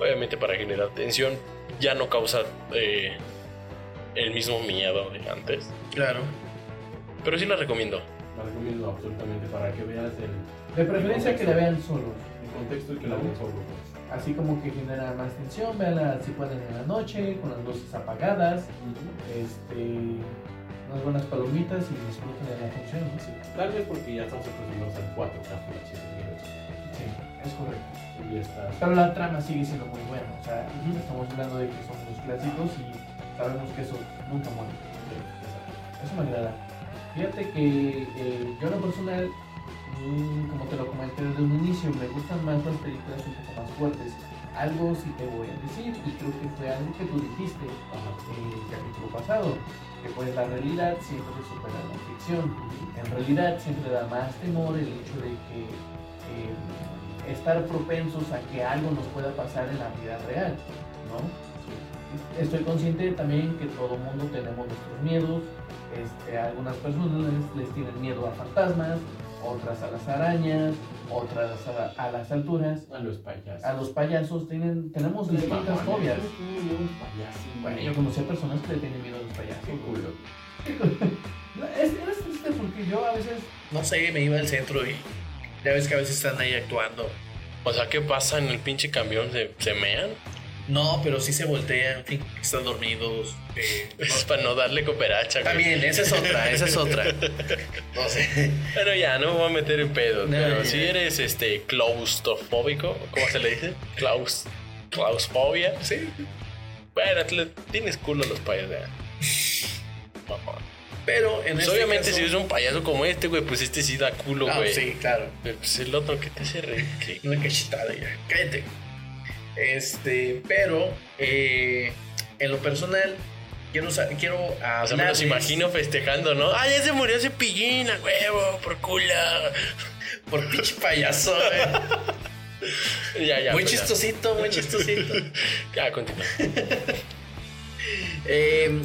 obviamente para generar tensión ya no causa eh, el mismo miedo de antes. Claro. Pero sí la recomiendo. La recomiendo absolutamente para que veas el. De preferencia que la vean solos. En contexto y que la vean solos. Así como que genera más tensión, veanla si pueden en la noche, con las luces apagadas, este, unas buenas palomitas y disfruten de la función. ¿no? Sí. Tal vez porque ya estamos acostumbrados al 4K Full HD. Sí, es correcto. Y ya está. Pero la trama sigue siendo muy buena. O sea, estamos hablando de que son los clásicos y sabemos que eso nunca muere. Eso me agrada. Fíjate que eh, yo en lo personal, mm, como te lo comenté desde un inicio, me gustan más las películas un poco más fuertes. Algo sí te voy a decir, y creo que fue algo que tú dijiste en el capítulo pasado, que pues la realidad siempre supera la ficción. En realidad siempre da más temor el hecho de que eh, estar propensos a que algo nos pueda pasar en la vida real, ¿no? Estoy consciente también que todo mundo tenemos nuestros miedos. Este, algunas personas les tienen miedo a fantasmas, otras a las arañas, otras a, a las alturas. A los payasos. A los payasos tienen, tenemos distintas fobias. Bueno, yo conocí a personas que le tienen miedo a los payasos. Qué culo. Es, es triste porque yo a veces No sé, me iba al centro y ya ves que a veces están ahí actuando. O sea, ¿qué pasa en el pinche camión? ¿Se, se mean? No, pero sí se voltean, en fin, están dormidos. eh, Es para no darle cooperacha. También, esa es otra, esa es otra. No sé. Pero ya, no me voy a meter en pedos. No, pero si eres este claustrofóbico, ¿cómo se le dice? Claus, clausfobia. Sí. Bueno, tienes culo a los payasos. Pero en Pues este obviamente caso- si es un payaso como este, güey, pues este sí da culo, Ah, güey. sí, claro. Pero pues el otro que te hace reír. Una cachetada ya. Cállate. Este, pero eh, en lo personal, quiero, quiero O sea, me los imagino festejando, ¿no? ¡Ah, ya se murió ese pillín, a huevo, por culo! Por pinche payaso, eh. ya, ya. muy pues, ya. chistosito, muy chistosito. Ya, continúa. Eh,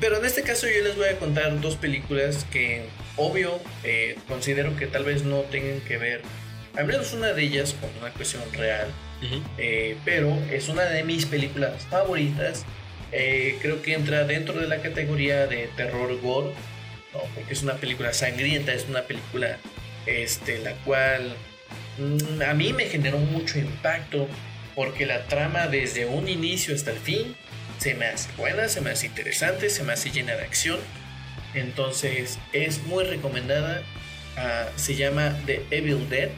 pero en este caso yo les voy a contar dos películas que, obvio, eh, considero que tal vez no tengan que ver, al menos una de ellas, con una cuestión real. Ujú. Eh, pero es una de mis películas favoritas. Eh, creo que entra dentro de la categoría de terror gore, ¿no? porque es una película sangrienta, es una película este, la cual mm, a mí me generó mucho impacto, porque la trama desde un inicio hasta el fin se me hace buena, se me hace interesante, se me hace llena de acción. Entonces es muy recomendada. Ah, se llama The Evil Dead.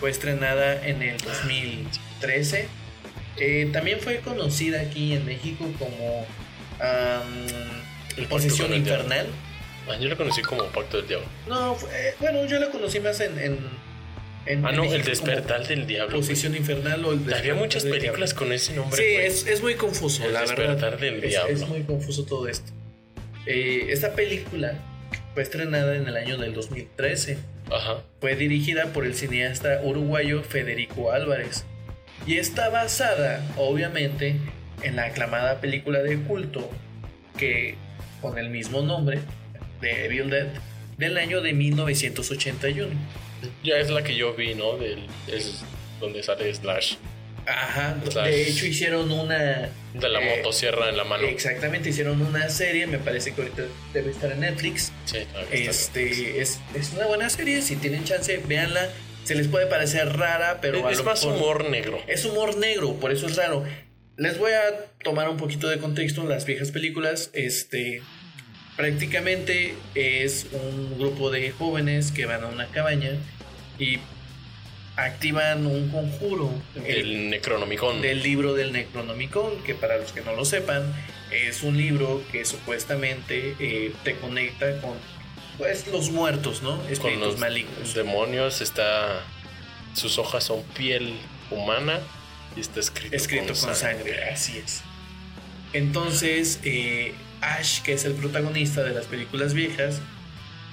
Fue estrenada en el 2013. Eh, también fue conocida aquí en México como El Posesión. Infernal. Ah, yo lo conocí como Pacto del Diablo. No, eh, bueno, yo la conocí más en. en, en- Ah, en no, México El Despertar del Diablo. güey. Posesión Infernal o el Había Despertar muchas del películas con ese nombre. Sí, es, es muy confuso, El la Despertar verdad. del Es- Diablo. Es, muy confuso todo esto. Eh, esta película fue estrenada en el año del 2013. Ajá. Fue dirigida por el cineasta uruguayo Federico Álvarez y está basada, obviamente, en la aclamada película de culto que con el mismo nombre, de Evil Dead, del año de 1981. Ya es la que yo vi, ¿no? Del, es donde sale Slash. Ajá, Slash. de hecho hicieron una... De la Eh, motosierra en la mano. Exactamente, hicieron una serie, me parece que ahorita debe estar en Netflix. Sí, claro que está Este, es, es una buena serie, si tienen chance, véanla. Se les puede parecer rara, pero a es más humor negro. Es humor negro, por eso es raro. Les voy a tomar un poquito de contexto en las viejas películas. Este, prácticamente es un grupo de jóvenes que van a una cabaña y activan un conjuro el- Necronomicon. del libro del Necronomicon, que para los que no lo sepan, es un libro que supuestamente eh, te conecta con pues los muertos, ¿no? con los malignos. demonios está sus hojas son piel humana y está escrito, escrito con, sangre. así es. Entonces, eh, Ash, que es el protagonista de las películas viejas,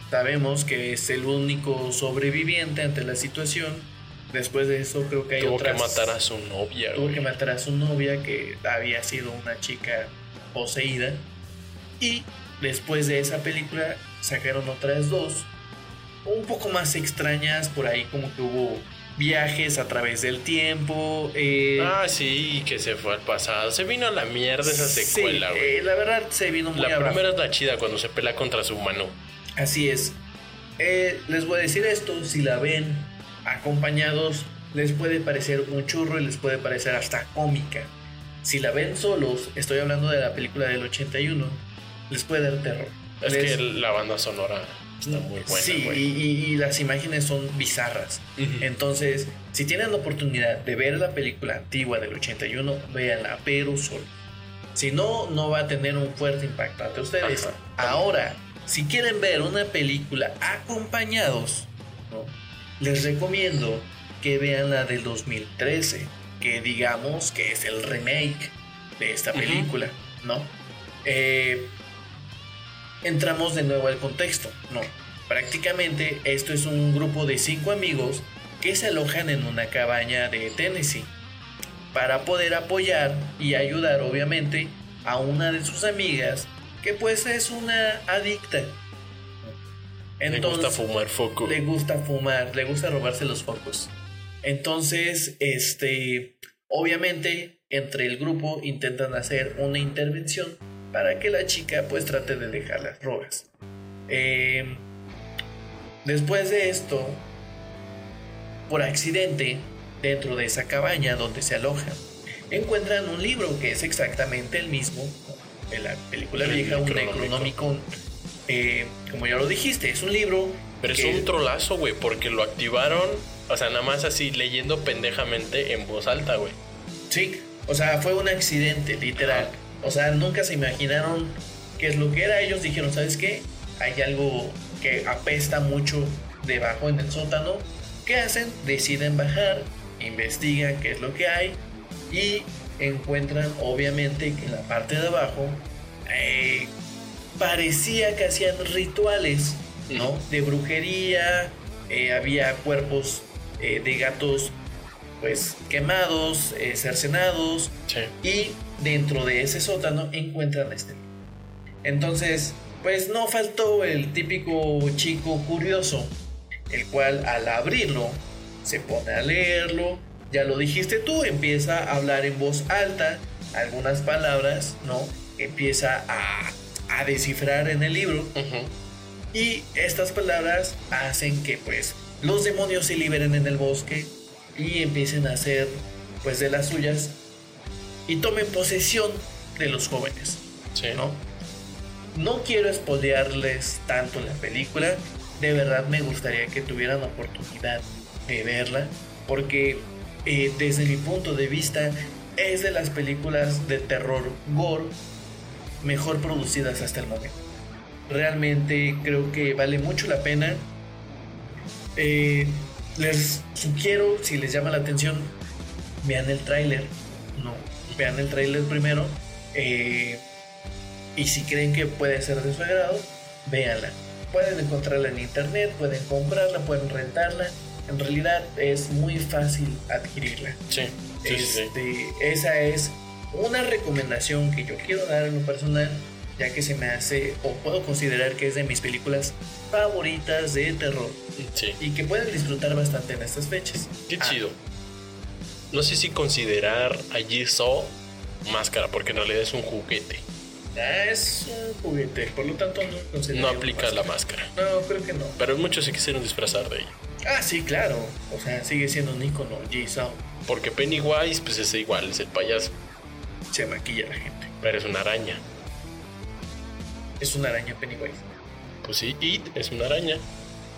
sabemos que es el único sobreviviente ante la situación. Después de eso, creo que hay tuvo otras. que matar a su novia tuvo güey. que matar a su novia, que había sido una chica poseída. Y después de esa película, sacaron otras dos, un poco más extrañas. Por ahí, como que hubo viajes a través del tiempo. eh, ah sí que se fue al pasado se vino a la mierda esa Sí, secuela güey eh, la verdad se vino muy la abajo. primera es la chida cuando se pelea contra su humano Así es. Eh, les voy a decir esto, si la ven acompañados, les puede parecer un churro y les puede parecer hasta cómica. Si la ven solos, estoy hablando de la película del 81, les puede dar terror. es Les- que la banda sonora está muy buena sí, y, y- y las imágenes son bizarras. Entonces, si tienen la oportunidad de ver la película antigua del 81, véanla, pero solo. Si no, no va a tener un fuerte impacto ante ustedes. Ajá. Ahora, si quieren ver una película acompañados, ¿no? Les recomiendo que vean la del 2013, que digamos que es el remake de esta película, ¿no? Eh, entramos de nuevo al contexto, ¿no? Prácticamente esto es un grupo de cinco amigos que se alojan en una cabaña de Tennessee para poder apoyar y ayudar obviamente a una de sus amigas que pues es una adicta. Le gusta fumar foco le gusta fumar, le gusta robarse los focos. Entonces, este, obviamente, entre el grupo intentan hacer una intervención para que la chica pues trate de dejar las drogas. Eh, después de esto, por accidente, dentro de esa cabaña donde se alojan, encuentran un libro que es exactamente el mismo de la película El vieja, un Necronomicon. Eh, como ya lo dijiste, es un libro Pero es un trolazo, güey, porque lo activaron, o sea, nada más así leyendo pendejamente en voz alta, güey. Sí, o sea, fue un accidente, literal. O sea, nunca se imaginaron qué es lo que era. Ellos dijeron, ¿sabes qué? Hay algo que apesta mucho debajo en el sótano. ¿Qué hacen? Deciden bajar, investigan qué es lo que hay y encuentran obviamente que en la parte de abajo eh, parecía que hacían rituales, ¿no? De brujería, eh, había cuerpos eh, de gatos pues quemados, eh, cercenados Sí. y dentro de ese sótano encuentran este. Entonces, pues no faltó el típico chico curioso, el cual al abrirlo se pone a leerlo, ya lo dijiste tú, empieza a hablar en voz alta algunas palabras, ¿no? Empieza a, a descifrar en el libro Ujú. y estas palabras hacen que pues los demonios se liberen en el bosque y empiecen a hacer pues de las suyas y tomen posesión de los jóvenes, Sí. ¿no? No quiero espolearles tanto la película, de verdad me gustaría que tuvieran la oportunidad de verla, porque eh, desde mi punto de vista es de las películas de terror gore mejor producidas hasta el momento. Realmente creo que vale mucho la pena. Eh, les sugiero, si les llama la atención, vean el tráiler. No, vean el tráiler primero. eh, y si creen que puede ser de su agrado, véanla. Pueden encontrarla en internet, pueden comprarla, pueden rentarla. En realidad es muy fácil adquirirla. Sí. Sí, sí, sí. Este, Esa es una recomendación que yo quiero dar en lo personal, ya que se me hace, o puedo considerar que es de mis películas favoritas de terror Sí. y que pueden disfrutar bastante en estas fechas. Qué Ah, chido. No sé si considerar a Jigsaw máscara, porque en realidad es un juguete. ah, es un juguete, por lo tanto no No aplica la máscara. No, creo que no. Pero muchos se quisieron disfrazar de ella. Ah, sí, claro. O sea, sigue siendo un icono. Jigsaw Porque Pennywise, pues es igual, es el payaso. Se maquilla la gente. Pero es una araña. Es una araña Pennywise. Pues sí, It es una araña.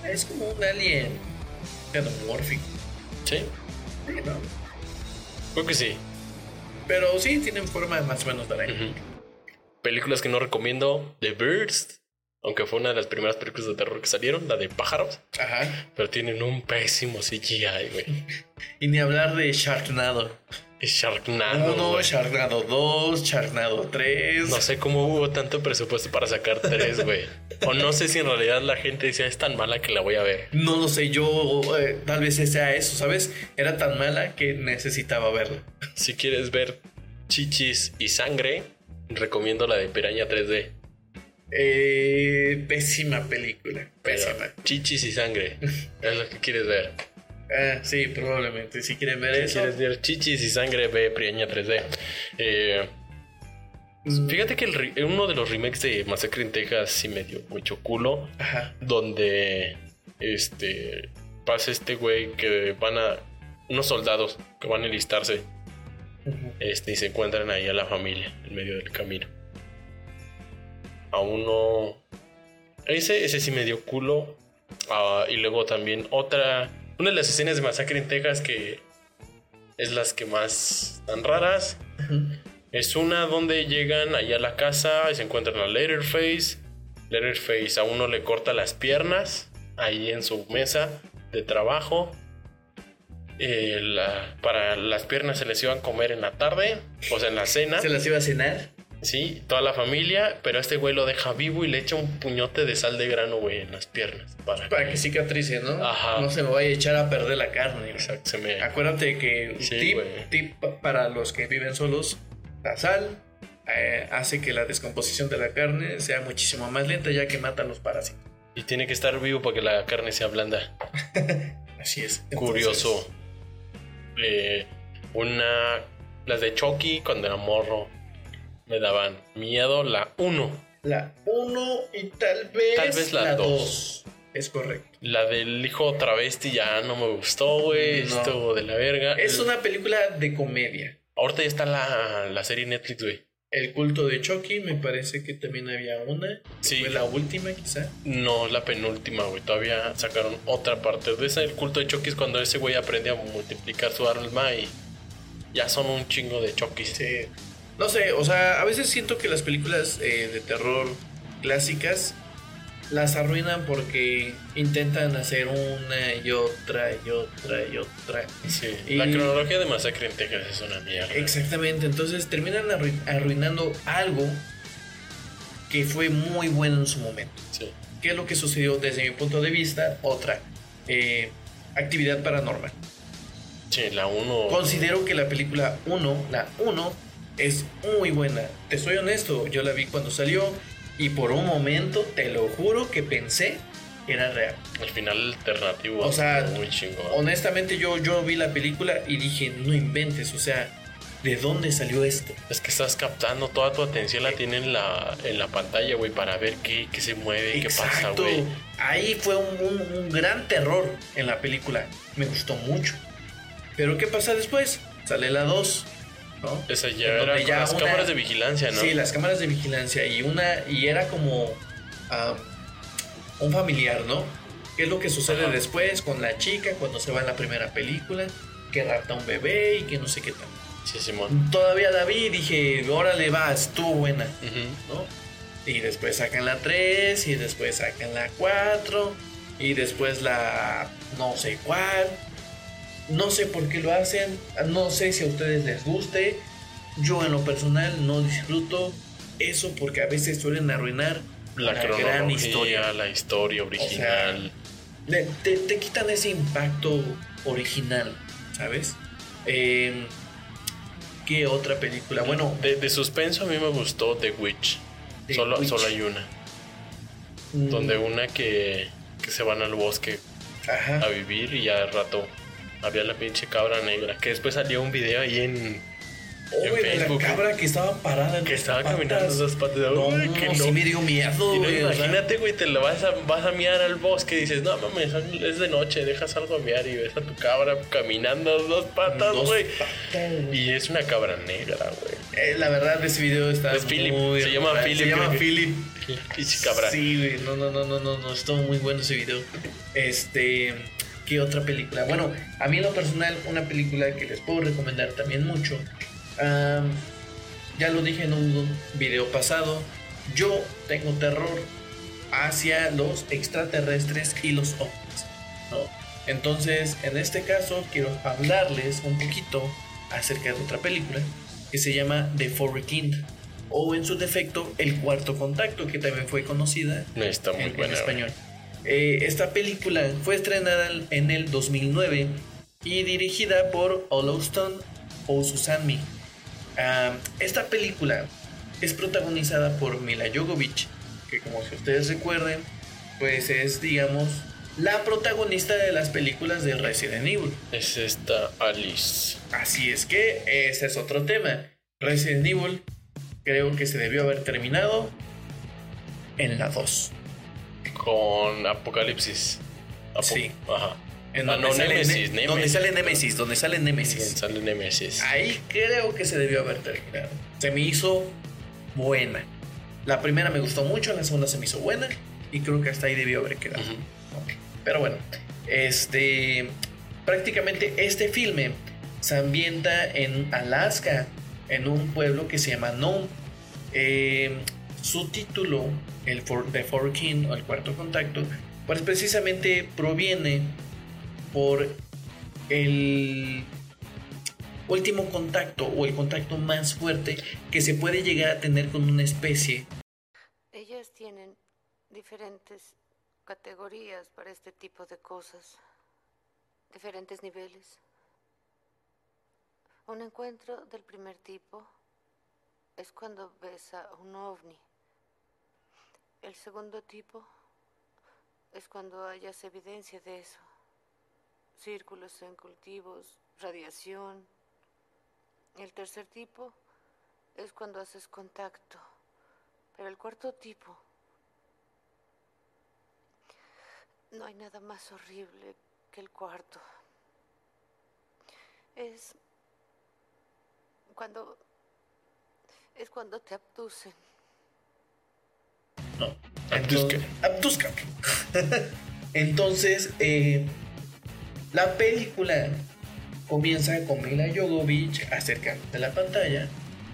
Es como un alien xenomórfico. Sí, Sí, ¿no? creo que sí. Pero sí tienen forma más o menos de araña. Películas que no recomiendo: The Birds. Aunque fue una de las primeras películas de terror que salieron, la de pájaros. Ajá. Pero tienen un pésimo CGI, güey. Y ni hablar de Sharknado. Sharknado. 1, güey. Sharknado 2, Sharknado 3. No sé cómo hubo tanto presupuesto para sacar tres, güey. O no sé si en realidad la gente decía es tan mala que la voy a ver. No lo sé, yo eh, tal vez sea eso, ¿sabes? Era tan mala que necesitaba verla. Si quieres ver chichis y sangre, recomiendo la de Piraña 3D. Eh, pésima película, Pero pésima. chichis y sangre es lo que quieres ver. Ah, sí, probablemente. Si quieren ver Si eso. quieres ver chichis y sangre, ve Piraña 3D. Eh, mm, fíjate que el uno de los remakes de Masacre en Texas sí me dio mucho culo. Ajá. donde este pasa este güey que van a unos soldados que van a enlistarse este y se encuentran ahí a la familia en medio del camino a uno ese ese sí me dio culo Ah, y luego también otra una de las escenas de masacre en Texas que es las que más tan raras es una donde llegan allá a la casa y se encuentran a Letterface. Letterface a uno le corta las piernas ahí en su mesa de trabajo. Eh, la- para las piernas se les iban a comer en la tarde, o sea, en la cena. ¿Se las iba a cenar? Sí, toda la familia, pero este güey lo deja vivo y le echa un puñote de sal de grano, güey, en las piernas. Para, Para que cicatrice, ¿no? Ajá. No se me vaya a echar a perder la carne. Exacto, se me... Acuérdate que Sí, tip, tip pa- para los que viven solos, la sal eh, hace que la descomposición de la carne sea muchísimo más lenta ya que mata los parásitos. Y tiene que estar vivo para que la carne sea blanda. Así es. Entonces, curioso. Eh, una. Las de Chucky cuando era morro. Me daban miedo. La 1. La 1 y tal vez, Tal vez la la dos. 2. Es correcto. La del hijo travesti ya no me gustó, güey. No. Estuvo de la verga. Es El- una película de comedia. Ahorita ya está la, la serie Netflix, güey. El culto de Chucky, me parece que también había una. Sí. Fue la última, quizá. No, la penúltima, güey. Todavía sacaron otra parte de esa. El culto de Chucky es cuando ese güey aprende a multiplicar su alma y ya son un chingo de Chucky. Sí. No sé, o sea, a veces siento que las películas eh, de terror clásicas las arruinan porque intentan hacer una y otra y otra y otra. Sí. Y- La cronología de Masacre en Texas es una mierda. Exactamente, entonces terminan arrui- arruinando algo que fue muy bueno en su momento. Sí. ¿Qué es lo que sucedió desde mi punto de vista? Otra, eh, actividad paranormal. Sí, la 1. Considero que la película 1, la 1, es muy buena. Te soy honesto, yo la vi cuando salió y por un momento, te lo juro que pensé que era real. El final alternativo. O sea, muy chingón. Honestamente, yo, yo vi la película y dije, no inventes, o sea, ¿de dónde salió esto? Es que estás captando toda tu atención, la tiene en la, en la pantalla, güey, para ver qué, qué se mueve, qué pasa, Exacto. güey. Ahí fue un, un- un gran terror en la película. Me gustó mucho. Pero ¿qué pasa después? Sale la 2, ¿no? Esa ya era con las una- cámaras de vigilancia, ¿no? Sí, las cámaras de vigilancia y una y era como am, un familiar, ¿no? ¿Qué es lo que sucede Ajá. después con la chica cuando se va en la primera película? Que rapta un bebé y que no sé qué tal. Sí, Simón. Todavía la vi y dije, órale, va, estuvo buena. ¿no? Y después sacan la 3 y después sacan la 4 y después la no sé cuál. No sé por qué lo hacen, no sé si a ustedes les guste. Yo en lo personal no disfruto eso porque a veces suelen arruinar La, gran historia. la historia original. Le- te, te quitan ese impacto original, ¿sabes? Eh, ¿Qué otra película? Bueno, de, de suspenso a mí me gustó The Witch. The solo, Witch. solo hay una. mm, Donde una que, que se van al bosque Ajá. a vivir y ya rato había la pinche cabra negra. Que después salió un video ahí en Oh, en la cabra que estaba parada en que estaba patas. caminando dos patas. No, Uy, no, sí me dio miedo, no, güey. imagínate, güey, te lo vas a, vas a miar al bosque y dices, no mames, es de noche, dejas algo a miar y ves a tu cabra caminando dos patas, güey. Y es una cabra negra, güey. Eh, la verdad, ese video está Es Philip, muy se llama. Philip, Se llama que- Philip. Pinche cabra. Sí, güey, no, no, no, no, no, no, estuvo muy bueno ese video. Este, ¿qué otra película? Bueno, a mí en lo personal, una película que les puedo recomendar también mucho. ya lo dije en un video pasado, yo tengo terror hacia los extraterrestres y los ovnis, ¿no? Entonces, en este caso, quiero hablarles un poquito acerca de otra película que se llama The Fourth Kind o en su defecto El Cuarto Contacto, que también fue conocida No, está muy en, en buena. español. Eh, esta película fue estrenada en el 2009 y dirigida por Oloston Osusami. Ah, esta película es protagonizada por Mila Jovovich, que como si ustedes recuerden, pues es, digamos, la protagonista de las películas de Resident Evil. Es esta Alice. Así es que ese es otro tema. Resident Evil creo que se debió haber terminado en la 2. Con Apocalipsis. Apo- Sí. Ajá. En Ah, donde, no, sale, Nemesis, Ne- Nemesis. donde sale Nemesis, donde sale Nemesis. Sale Nemesis. Ahí creo que se debió haber terminado. Se me hizo buena. La primera me gustó mucho, la segunda se me hizo buena y creo que hasta ahí debió haber quedado. Pero bueno, este prácticamente este filme se ambienta en Alaska, en un pueblo que se llama Nome. Eh, su título, el For- The Four King o el Cuarto Contacto, pues precisamente proviene por el último contacto o el contacto más fuerte que se puede llegar a tener con una especie Ellas tienen diferentes categorías para este tipo de cosas, diferentes niveles. Un encuentro del primer tipo es cuando ves a un ovni. El segundo tipo es cuando hayas evidencia de eso. Círculos en cultivos, radiación. El tercer tipo es cuando haces contacto. Pero el cuarto tipo... No hay nada más horrible que el cuarto. Es cuando... Es cuando te abducen. No. Abduzca. Entonces, eh, la película comienza con Mila Jovovich acercándose a la pantalla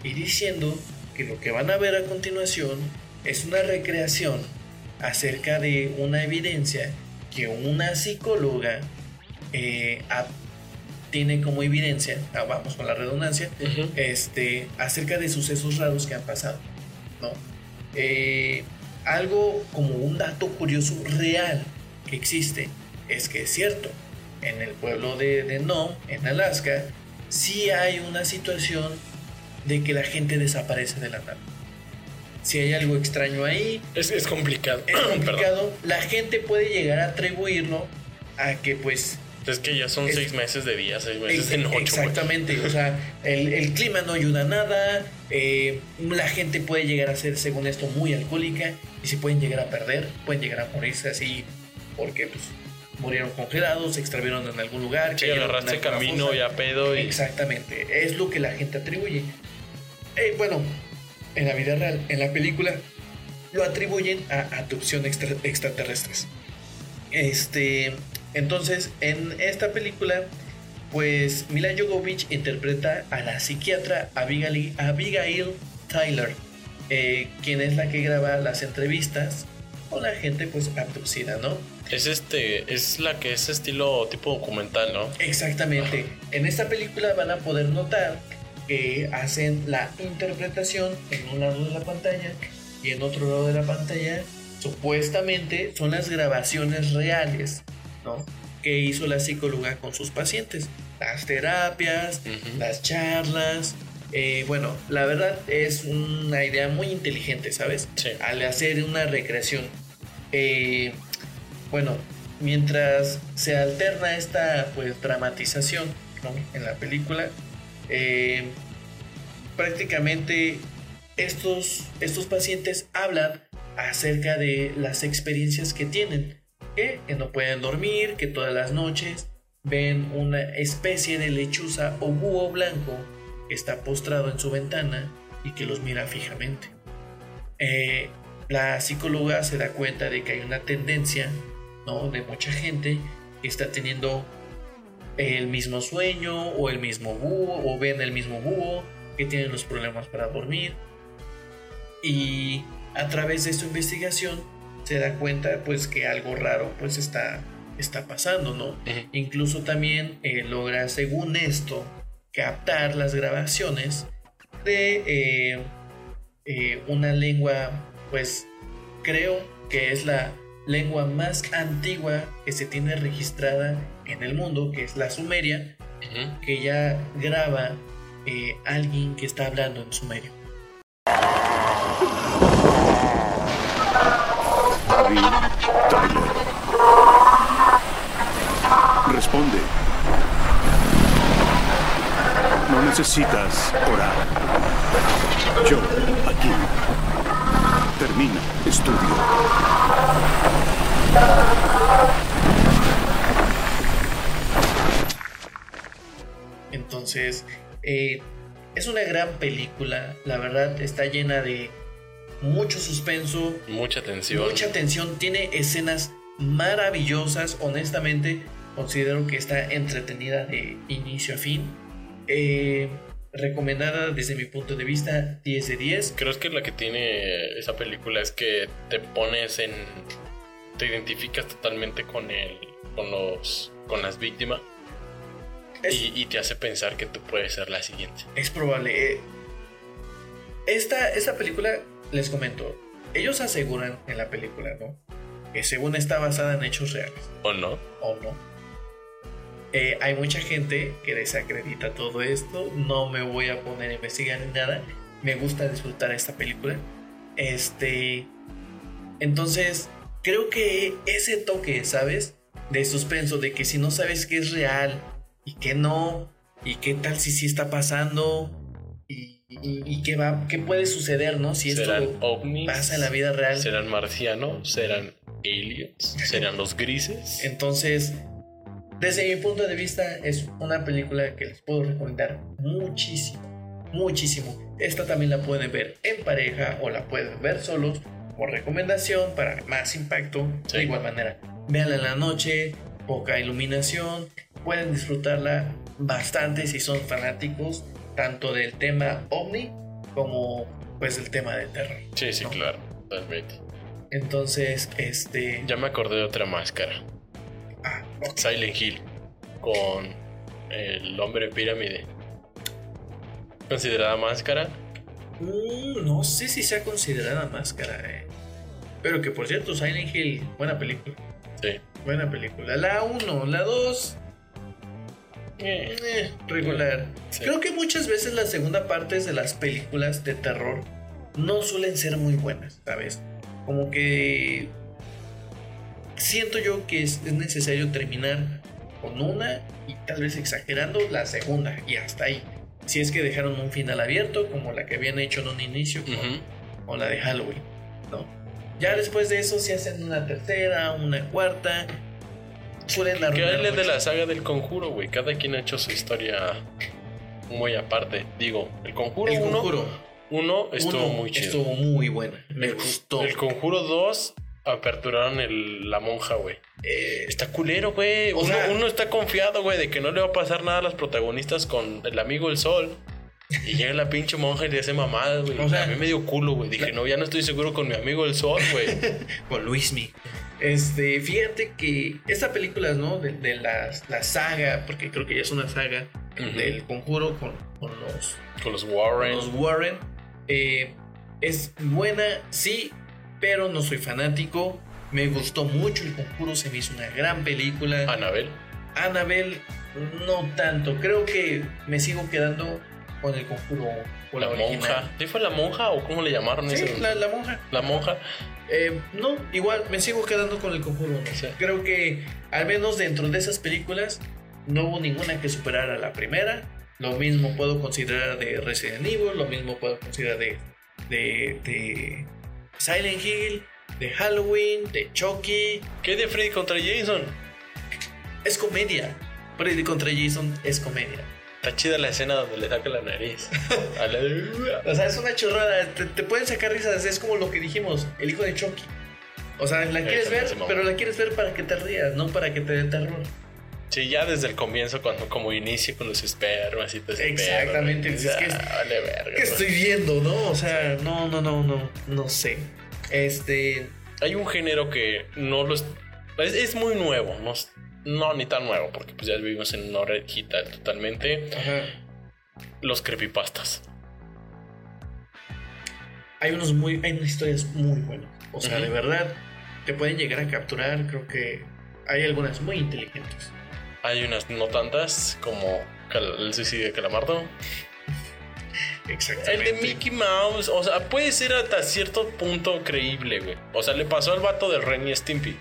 y diciendo que lo que van a ver a continuación es una recreación acerca de una evidencia que una psicóloga eh, tiene como evidencia, ah, vamos con la redundancia, este, acerca de sucesos raros que han pasado, ¿no? Eh, algo como un dato curioso real que existe es que es cierto, en el pueblo de, de Nome, en Alaska, sí hay una situación de que la gente desaparece de la nada. Si hay algo extraño ahí, Es, es complicado. es complicado, la gente puede llegar a atribuirlo a que pues Es que ya son Es- seis meses de día, seis meses de noche. Exactamente, o sea, el, el clima no ayuda a nada, eh, la gente puede llegar a ser, según esto, muy alcohólica y se pueden llegar a perder, pueden llegar a morirse así porque pues, murieron congelados, se extravieron en algún lugar. Sí, agarraste camino fosa. ya pedo y. Exactamente, es lo que la gente atribuye. Eh, bueno, en la vida real, en la película, lo atribuyen a adopción extra- extraterrestres. Este, entonces, en esta película, pues Mila Jovovich interpreta a la psiquiatra Abigail, Abigail Tyler, eh, quien es la que graba las entrevistas con la gente pues abducida, ¿no? Es este, es la que es estilo tipo documental, ¿no? Exactamente. En esta película van a poder notar que hacen la interpretación en un lado de la pantalla y en otro lado de la pantalla supuestamente son las grabaciones reales, ¿no? Que hizo la psicóloga con sus pacientes. Las terapias, las charlas. eh, bueno, la verdad es una idea muy inteligente, ¿sabes? Sí. Al hacer una recreación. Eh, bueno, mientras se alterna esta pues dramatización ¿no? en la película, eh, prácticamente estos, estos pacientes hablan acerca de las experiencias que tienen, que, no pueden dormir, que todas las noches ven una especie de lechuza o búho blanco que está postrado en su ventana y que los mira fijamente. Eh, la psicóloga se da cuenta de que hay una tendencia ¿no? de mucha gente que está teniendo el mismo sueño o el mismo búho o ven el mismo búho que tienen los problemas para dormir y a través de su investigación se da cuenta pues que algo raro pues está, está pasando, ¿no? Incluso también eh, logra según esto captar las grabaciones de eh, eh, una lengua pues creo que es la lengua más antigua que se tiene registrada en el mundo, que es la sumeria, que ya graba alguien que está hablando en sumerio. Abby Tyler. Responde. No necesitas orar. Yo, aquí. Termina estudio. Entonces, eh, es una gran película, la verdad está llena de mucho suspenso, Mucha tensión. mucha tensión, tiene escenas maravillosas, honestamente considero que está entretenida de inicio a fin. Eh, recomendada desde mi punto de vista 10 de 10. Creo que lo que tiene esa película es que te pones en. te identificas totalmente con el. con los. con las víctimas. Es, Y, y te hace pensar que tú puedes ser la siguiente. es probable. eh, esta, esta película, les comento, ellos aseguran en la película, ¿no? Que según está basada en hechos reales. ¿O no? o no. Eh, hay mucha gente que desacredita todo esto. No me voy a poner a investigar ni nada. Me gusta disfrutar esta película. Este. Entonces, creo que ese toque, ¿sabes? De suspenso, de que si no sabes qué es real y qué no, y qué tal si sí está pasando, y, y- y qué, va, qué puede suceder, ¿no? Si esto ¿Serán ovnis? pasa en la vida real. ¿Serán marcianos? ¿Serán aliens? ¿Serán los grises? Entonces, desde mi punto de vista, es una película que les puedo recomendar muchísimo, muchísimo. Esta también la pueden ver en pareja o la pueden ver solos por recomendación para más impacto. Sí. De igual manera, véanla en la noche, poca iluminación, pueden disfrutarla bastante si son fanáticos tanto del tema ovni como pues el tema de terror. Sí, sí, ¿no? claro. Totalmente. Entonces, este... Ya me acordé de otra máscara. Silent Hill. Con el hombre pirámide. Considerada máscara. Mm, no sé si sea considerada máscara, eh. Pero que por cierto, Silent Hill, buena película. Sí. Buena película. La 1, la 2, Eh, eh, regular. Sí. Creo que muchas veces las segunda partes de las películas de terror no suelen ser muy buenas, ¿sabes? Como que siento yo que es, es necesario terminar con una y tal vez exagerando la segunda y hasta ahí. Si es que dejaron un final abierto como la que habían hecho en un inicio con, la de Halloween, ¿no? Ya después de eso se hacen una tercera, una cuarta. Suelen Que arruinar es de la saga del conjuro, güey. Cada quien ha hecho su historia muy aparte. Digo, el conjuro El 1 conjuro. uno estuvo Uno muy chido. Estuvo muy buena. Me gustó. El conjuro 2 aperturaron el, la monja, güey. Eh, Está culero, güey. Uno, sea- uno está confiado, güey, de que no le va a pasar nada a las protagonistas con el amigo del sol. Y llega la pinche monja y le hace mamadas, güey. O sea- a mí me dio culo, güey. Dije, no, ya no estoy seguro con mi amigo del sol, güey. con Luismi. Este, fíjate que esta película, ¿no? De, de la, la saga, porque creo que ya es una saga del conjuro con, con los, con los con Warren. los Warren. eh, es buena, sí, pero no soy fanático. Me gustó mucho el conjuro, se me hizo una gran película. Anabel. Annabelle, no tanto. Creo que me sigo quedando con el conjuro. Con La, original. monja. ¿Sí fue la monja o cómo le llamaron Sí, ese? la, la monja. La monja. Eh, no, igual me sigo quedando con el conjuro. uno. Sí. Creo que al menos dentro de esas películas no hubo ninguna que superara la primera. Lo mismo puedo considerar de Resident Evil, lo mismo puedo considerar de, de, de Silent Hill, de Halloween, de Chucky. ¿Qué de Freddy contra Jason? Es comedia. Freddy contra Jason es comedia. Está chida la escena donde le saca la nariz. A la de- O sea, es una chorrada. Te, te pueden sacar risas. Es como lo que dijimos, el hijo de Chucky. O sea, la quieres ver, pero la quieres ver para que te rías, no para que te dé terror. Sí, ya desde el comienzo, cuando como inicia con los espermas y todo ese Exactamente, dices, güey. ¿qué es- Ah, vale verga, ¿Qué estoy viendo, no? O sea, no, no, no, no, no sé. Este, Hay un género que no los... Es, es muy nuevo, no, es- no ni tan nuevo, porque pues ya vivimos en una hora digital totalmente. ajá. Los creepypastas. Hay unos muy, hay unas historias muy buenas. O sea, de verdad, te pueden llegar a capturar. Creo que hay algunas muy inteligentes. Hay unas no tantas como el suicidio de Calamardo. El Exactamente. de Mickey Mouse, o sea, puede ser hasta cierto punto creíble, güey. O sea, le pasó al vato de Ren y Stimpy.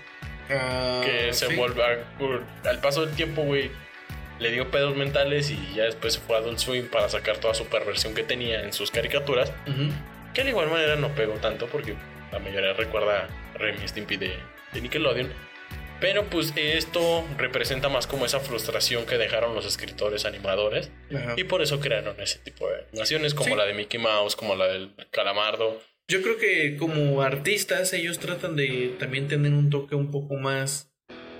Ah, que se sí. vuelve a- al paso del tiempo, güey, le dio pedos mentales y ya después se fue a Adult Swim para sacar toda su perversión que tenía en sus caricaturas, que de igual manera no pegó tanto porque la mayoría recuerda a Ren y Stimpy de, de Nickelodeon. Pero pues esto representa más como esa frustración que dejaron los escritores animadores Ajá. y por eso crearon ese tipo de animaciones como Sí. la de Mickey Mouse, como la del Calamardo. Yo creo que como artistas ellos tratan de también tener un toque un poco más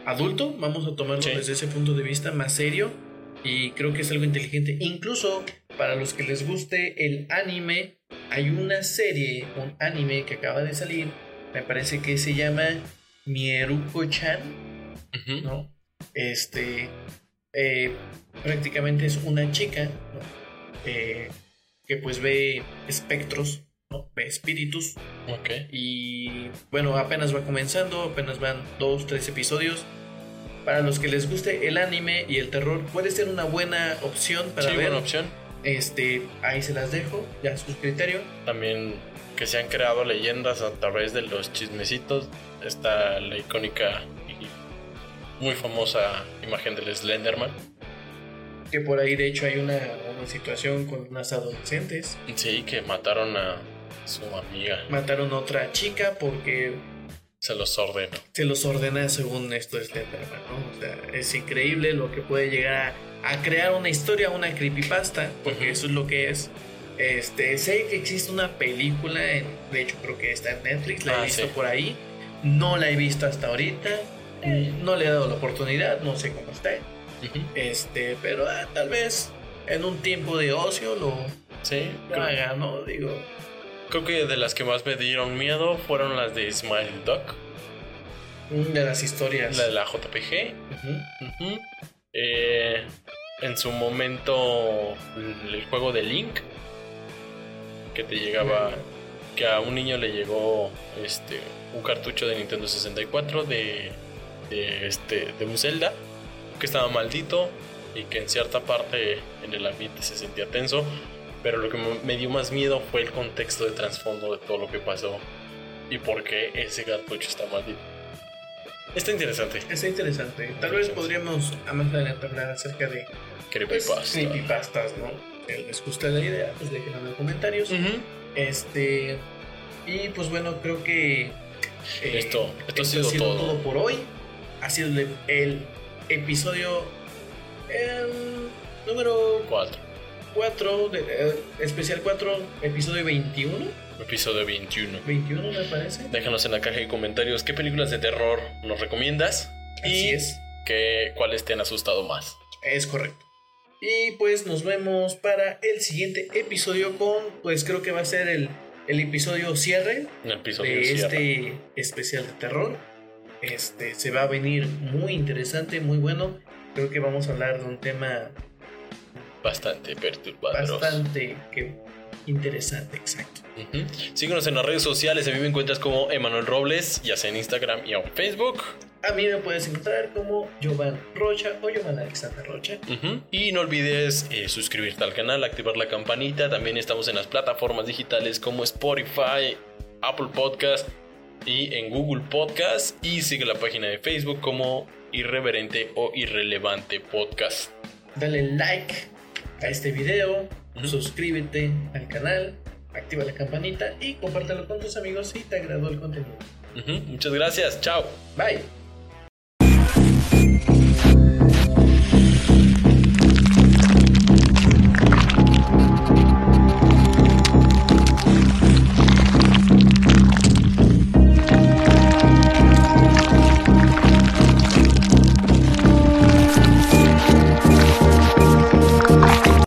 adulto, vamos a tomarlo Sí. desde ese punto de vista más serio y creo que es algo inteligente. Incluso para los que les guste el anime, hay una serie, un anime que acaba de salir, me parece que se llama Mieruko-chan. ¿no? Este, eh, prácticamente es una chica, ¿no? Eh, que pues ve espectros, ¿no? Ve espíritus Ok. y bueno, apenas va comenzando, apenas van dos, tres episodios. Para los que les guste el anime y el terror, puede ser una buena opción para Sí, ver. buena opción. Este, ahí se las dejo, ya a su criterio. También que se han creado leyendas a través de los chismecitos. Está la icónica y muy famosa imagen del Slenderman. Que por ahí, de hecho, hay una, una situación con unas adolescentes. Sí, que mataron a su amiga. Mataron a otra chica porque Se los ordenó. se los ordena según esto es Slenderman, ¿no? O sea, es increíble lo que puede llegar a, a crear una historia, una creepypasta, porque eso es lo que es. Este, sé que existe una película, en- de hecho creo que está en Netflix, la he Ah, visto sí. por ahí, no la he visto hasta ahorita, no le he dado la oportunidad, no sé cómo está, este, pero ah, tal vez en un tiempo de ocio lo, Sí, lo creo, haga, ¿no? Digo, creo que de las que más me dieron miedo fueron las de Smile Duck, de las historias. la de la JPG. Eh, en su momento, el juego de Link, que te llegaba, que a un niño le llegó este un cartucho de Nintendo 64 de, de este de un Zelda que estaba maldito y que en cierta parte en el ambiente se sentía tenso, pero lo que me- dio más miedo fue el contexto de trasfondo de todo lo que pasó y por qué ese cartucho está maldito. Está interesante. Está interesante. Tal vez podríamos a más adelante hablar acerca de pues, Creepypasta. creepypastas, ¿no? Les gusta la idea, pues déjenlo en los comentarios. Este. Y pues bueno, creo que. eh, Esto- esto ha sido todo. por hoy. Ha sido el, el episodio. em, número Cuatro. 4, de, eh, especial 4, episodio 21. Episodio 21. 21 me parece. Déjanos en la caja de comentarios qué películas de terror nos recomiendas Así y es. cuáles te han asustado más. Es correcto. Y pues nos vemos para el siguiente episodio con, pues creo que va a ser el, el episodio cierre En el episodio de cierre. este especial de terror. Este se va a venir muy interesante, muy bueno. Creo que vamos a hablar de un tema Bastante perturbador. bastante que interesante, exacto. Síguenos en las redes sociales. A mí me encuentras como Emanuel Robles, ya sea en Instagram y en Facebook. A mí me puedes encontrar como Jovan Rocha o Jovan Alexander Rocha. Y no olvides eh, suscribirte al canal, activar la campanita. También estamos en las plataformas digitales como Spotify, Apple Podcast y en Google Podcast. Y sigue la página de Facebook como Irreverente o Irrelevante Podcast. Dale like a este video, suscríbete al canal, activa la campanita y compártelo con tus amigos si te agradó el contenido. Muchas gracias. Chao. Bye.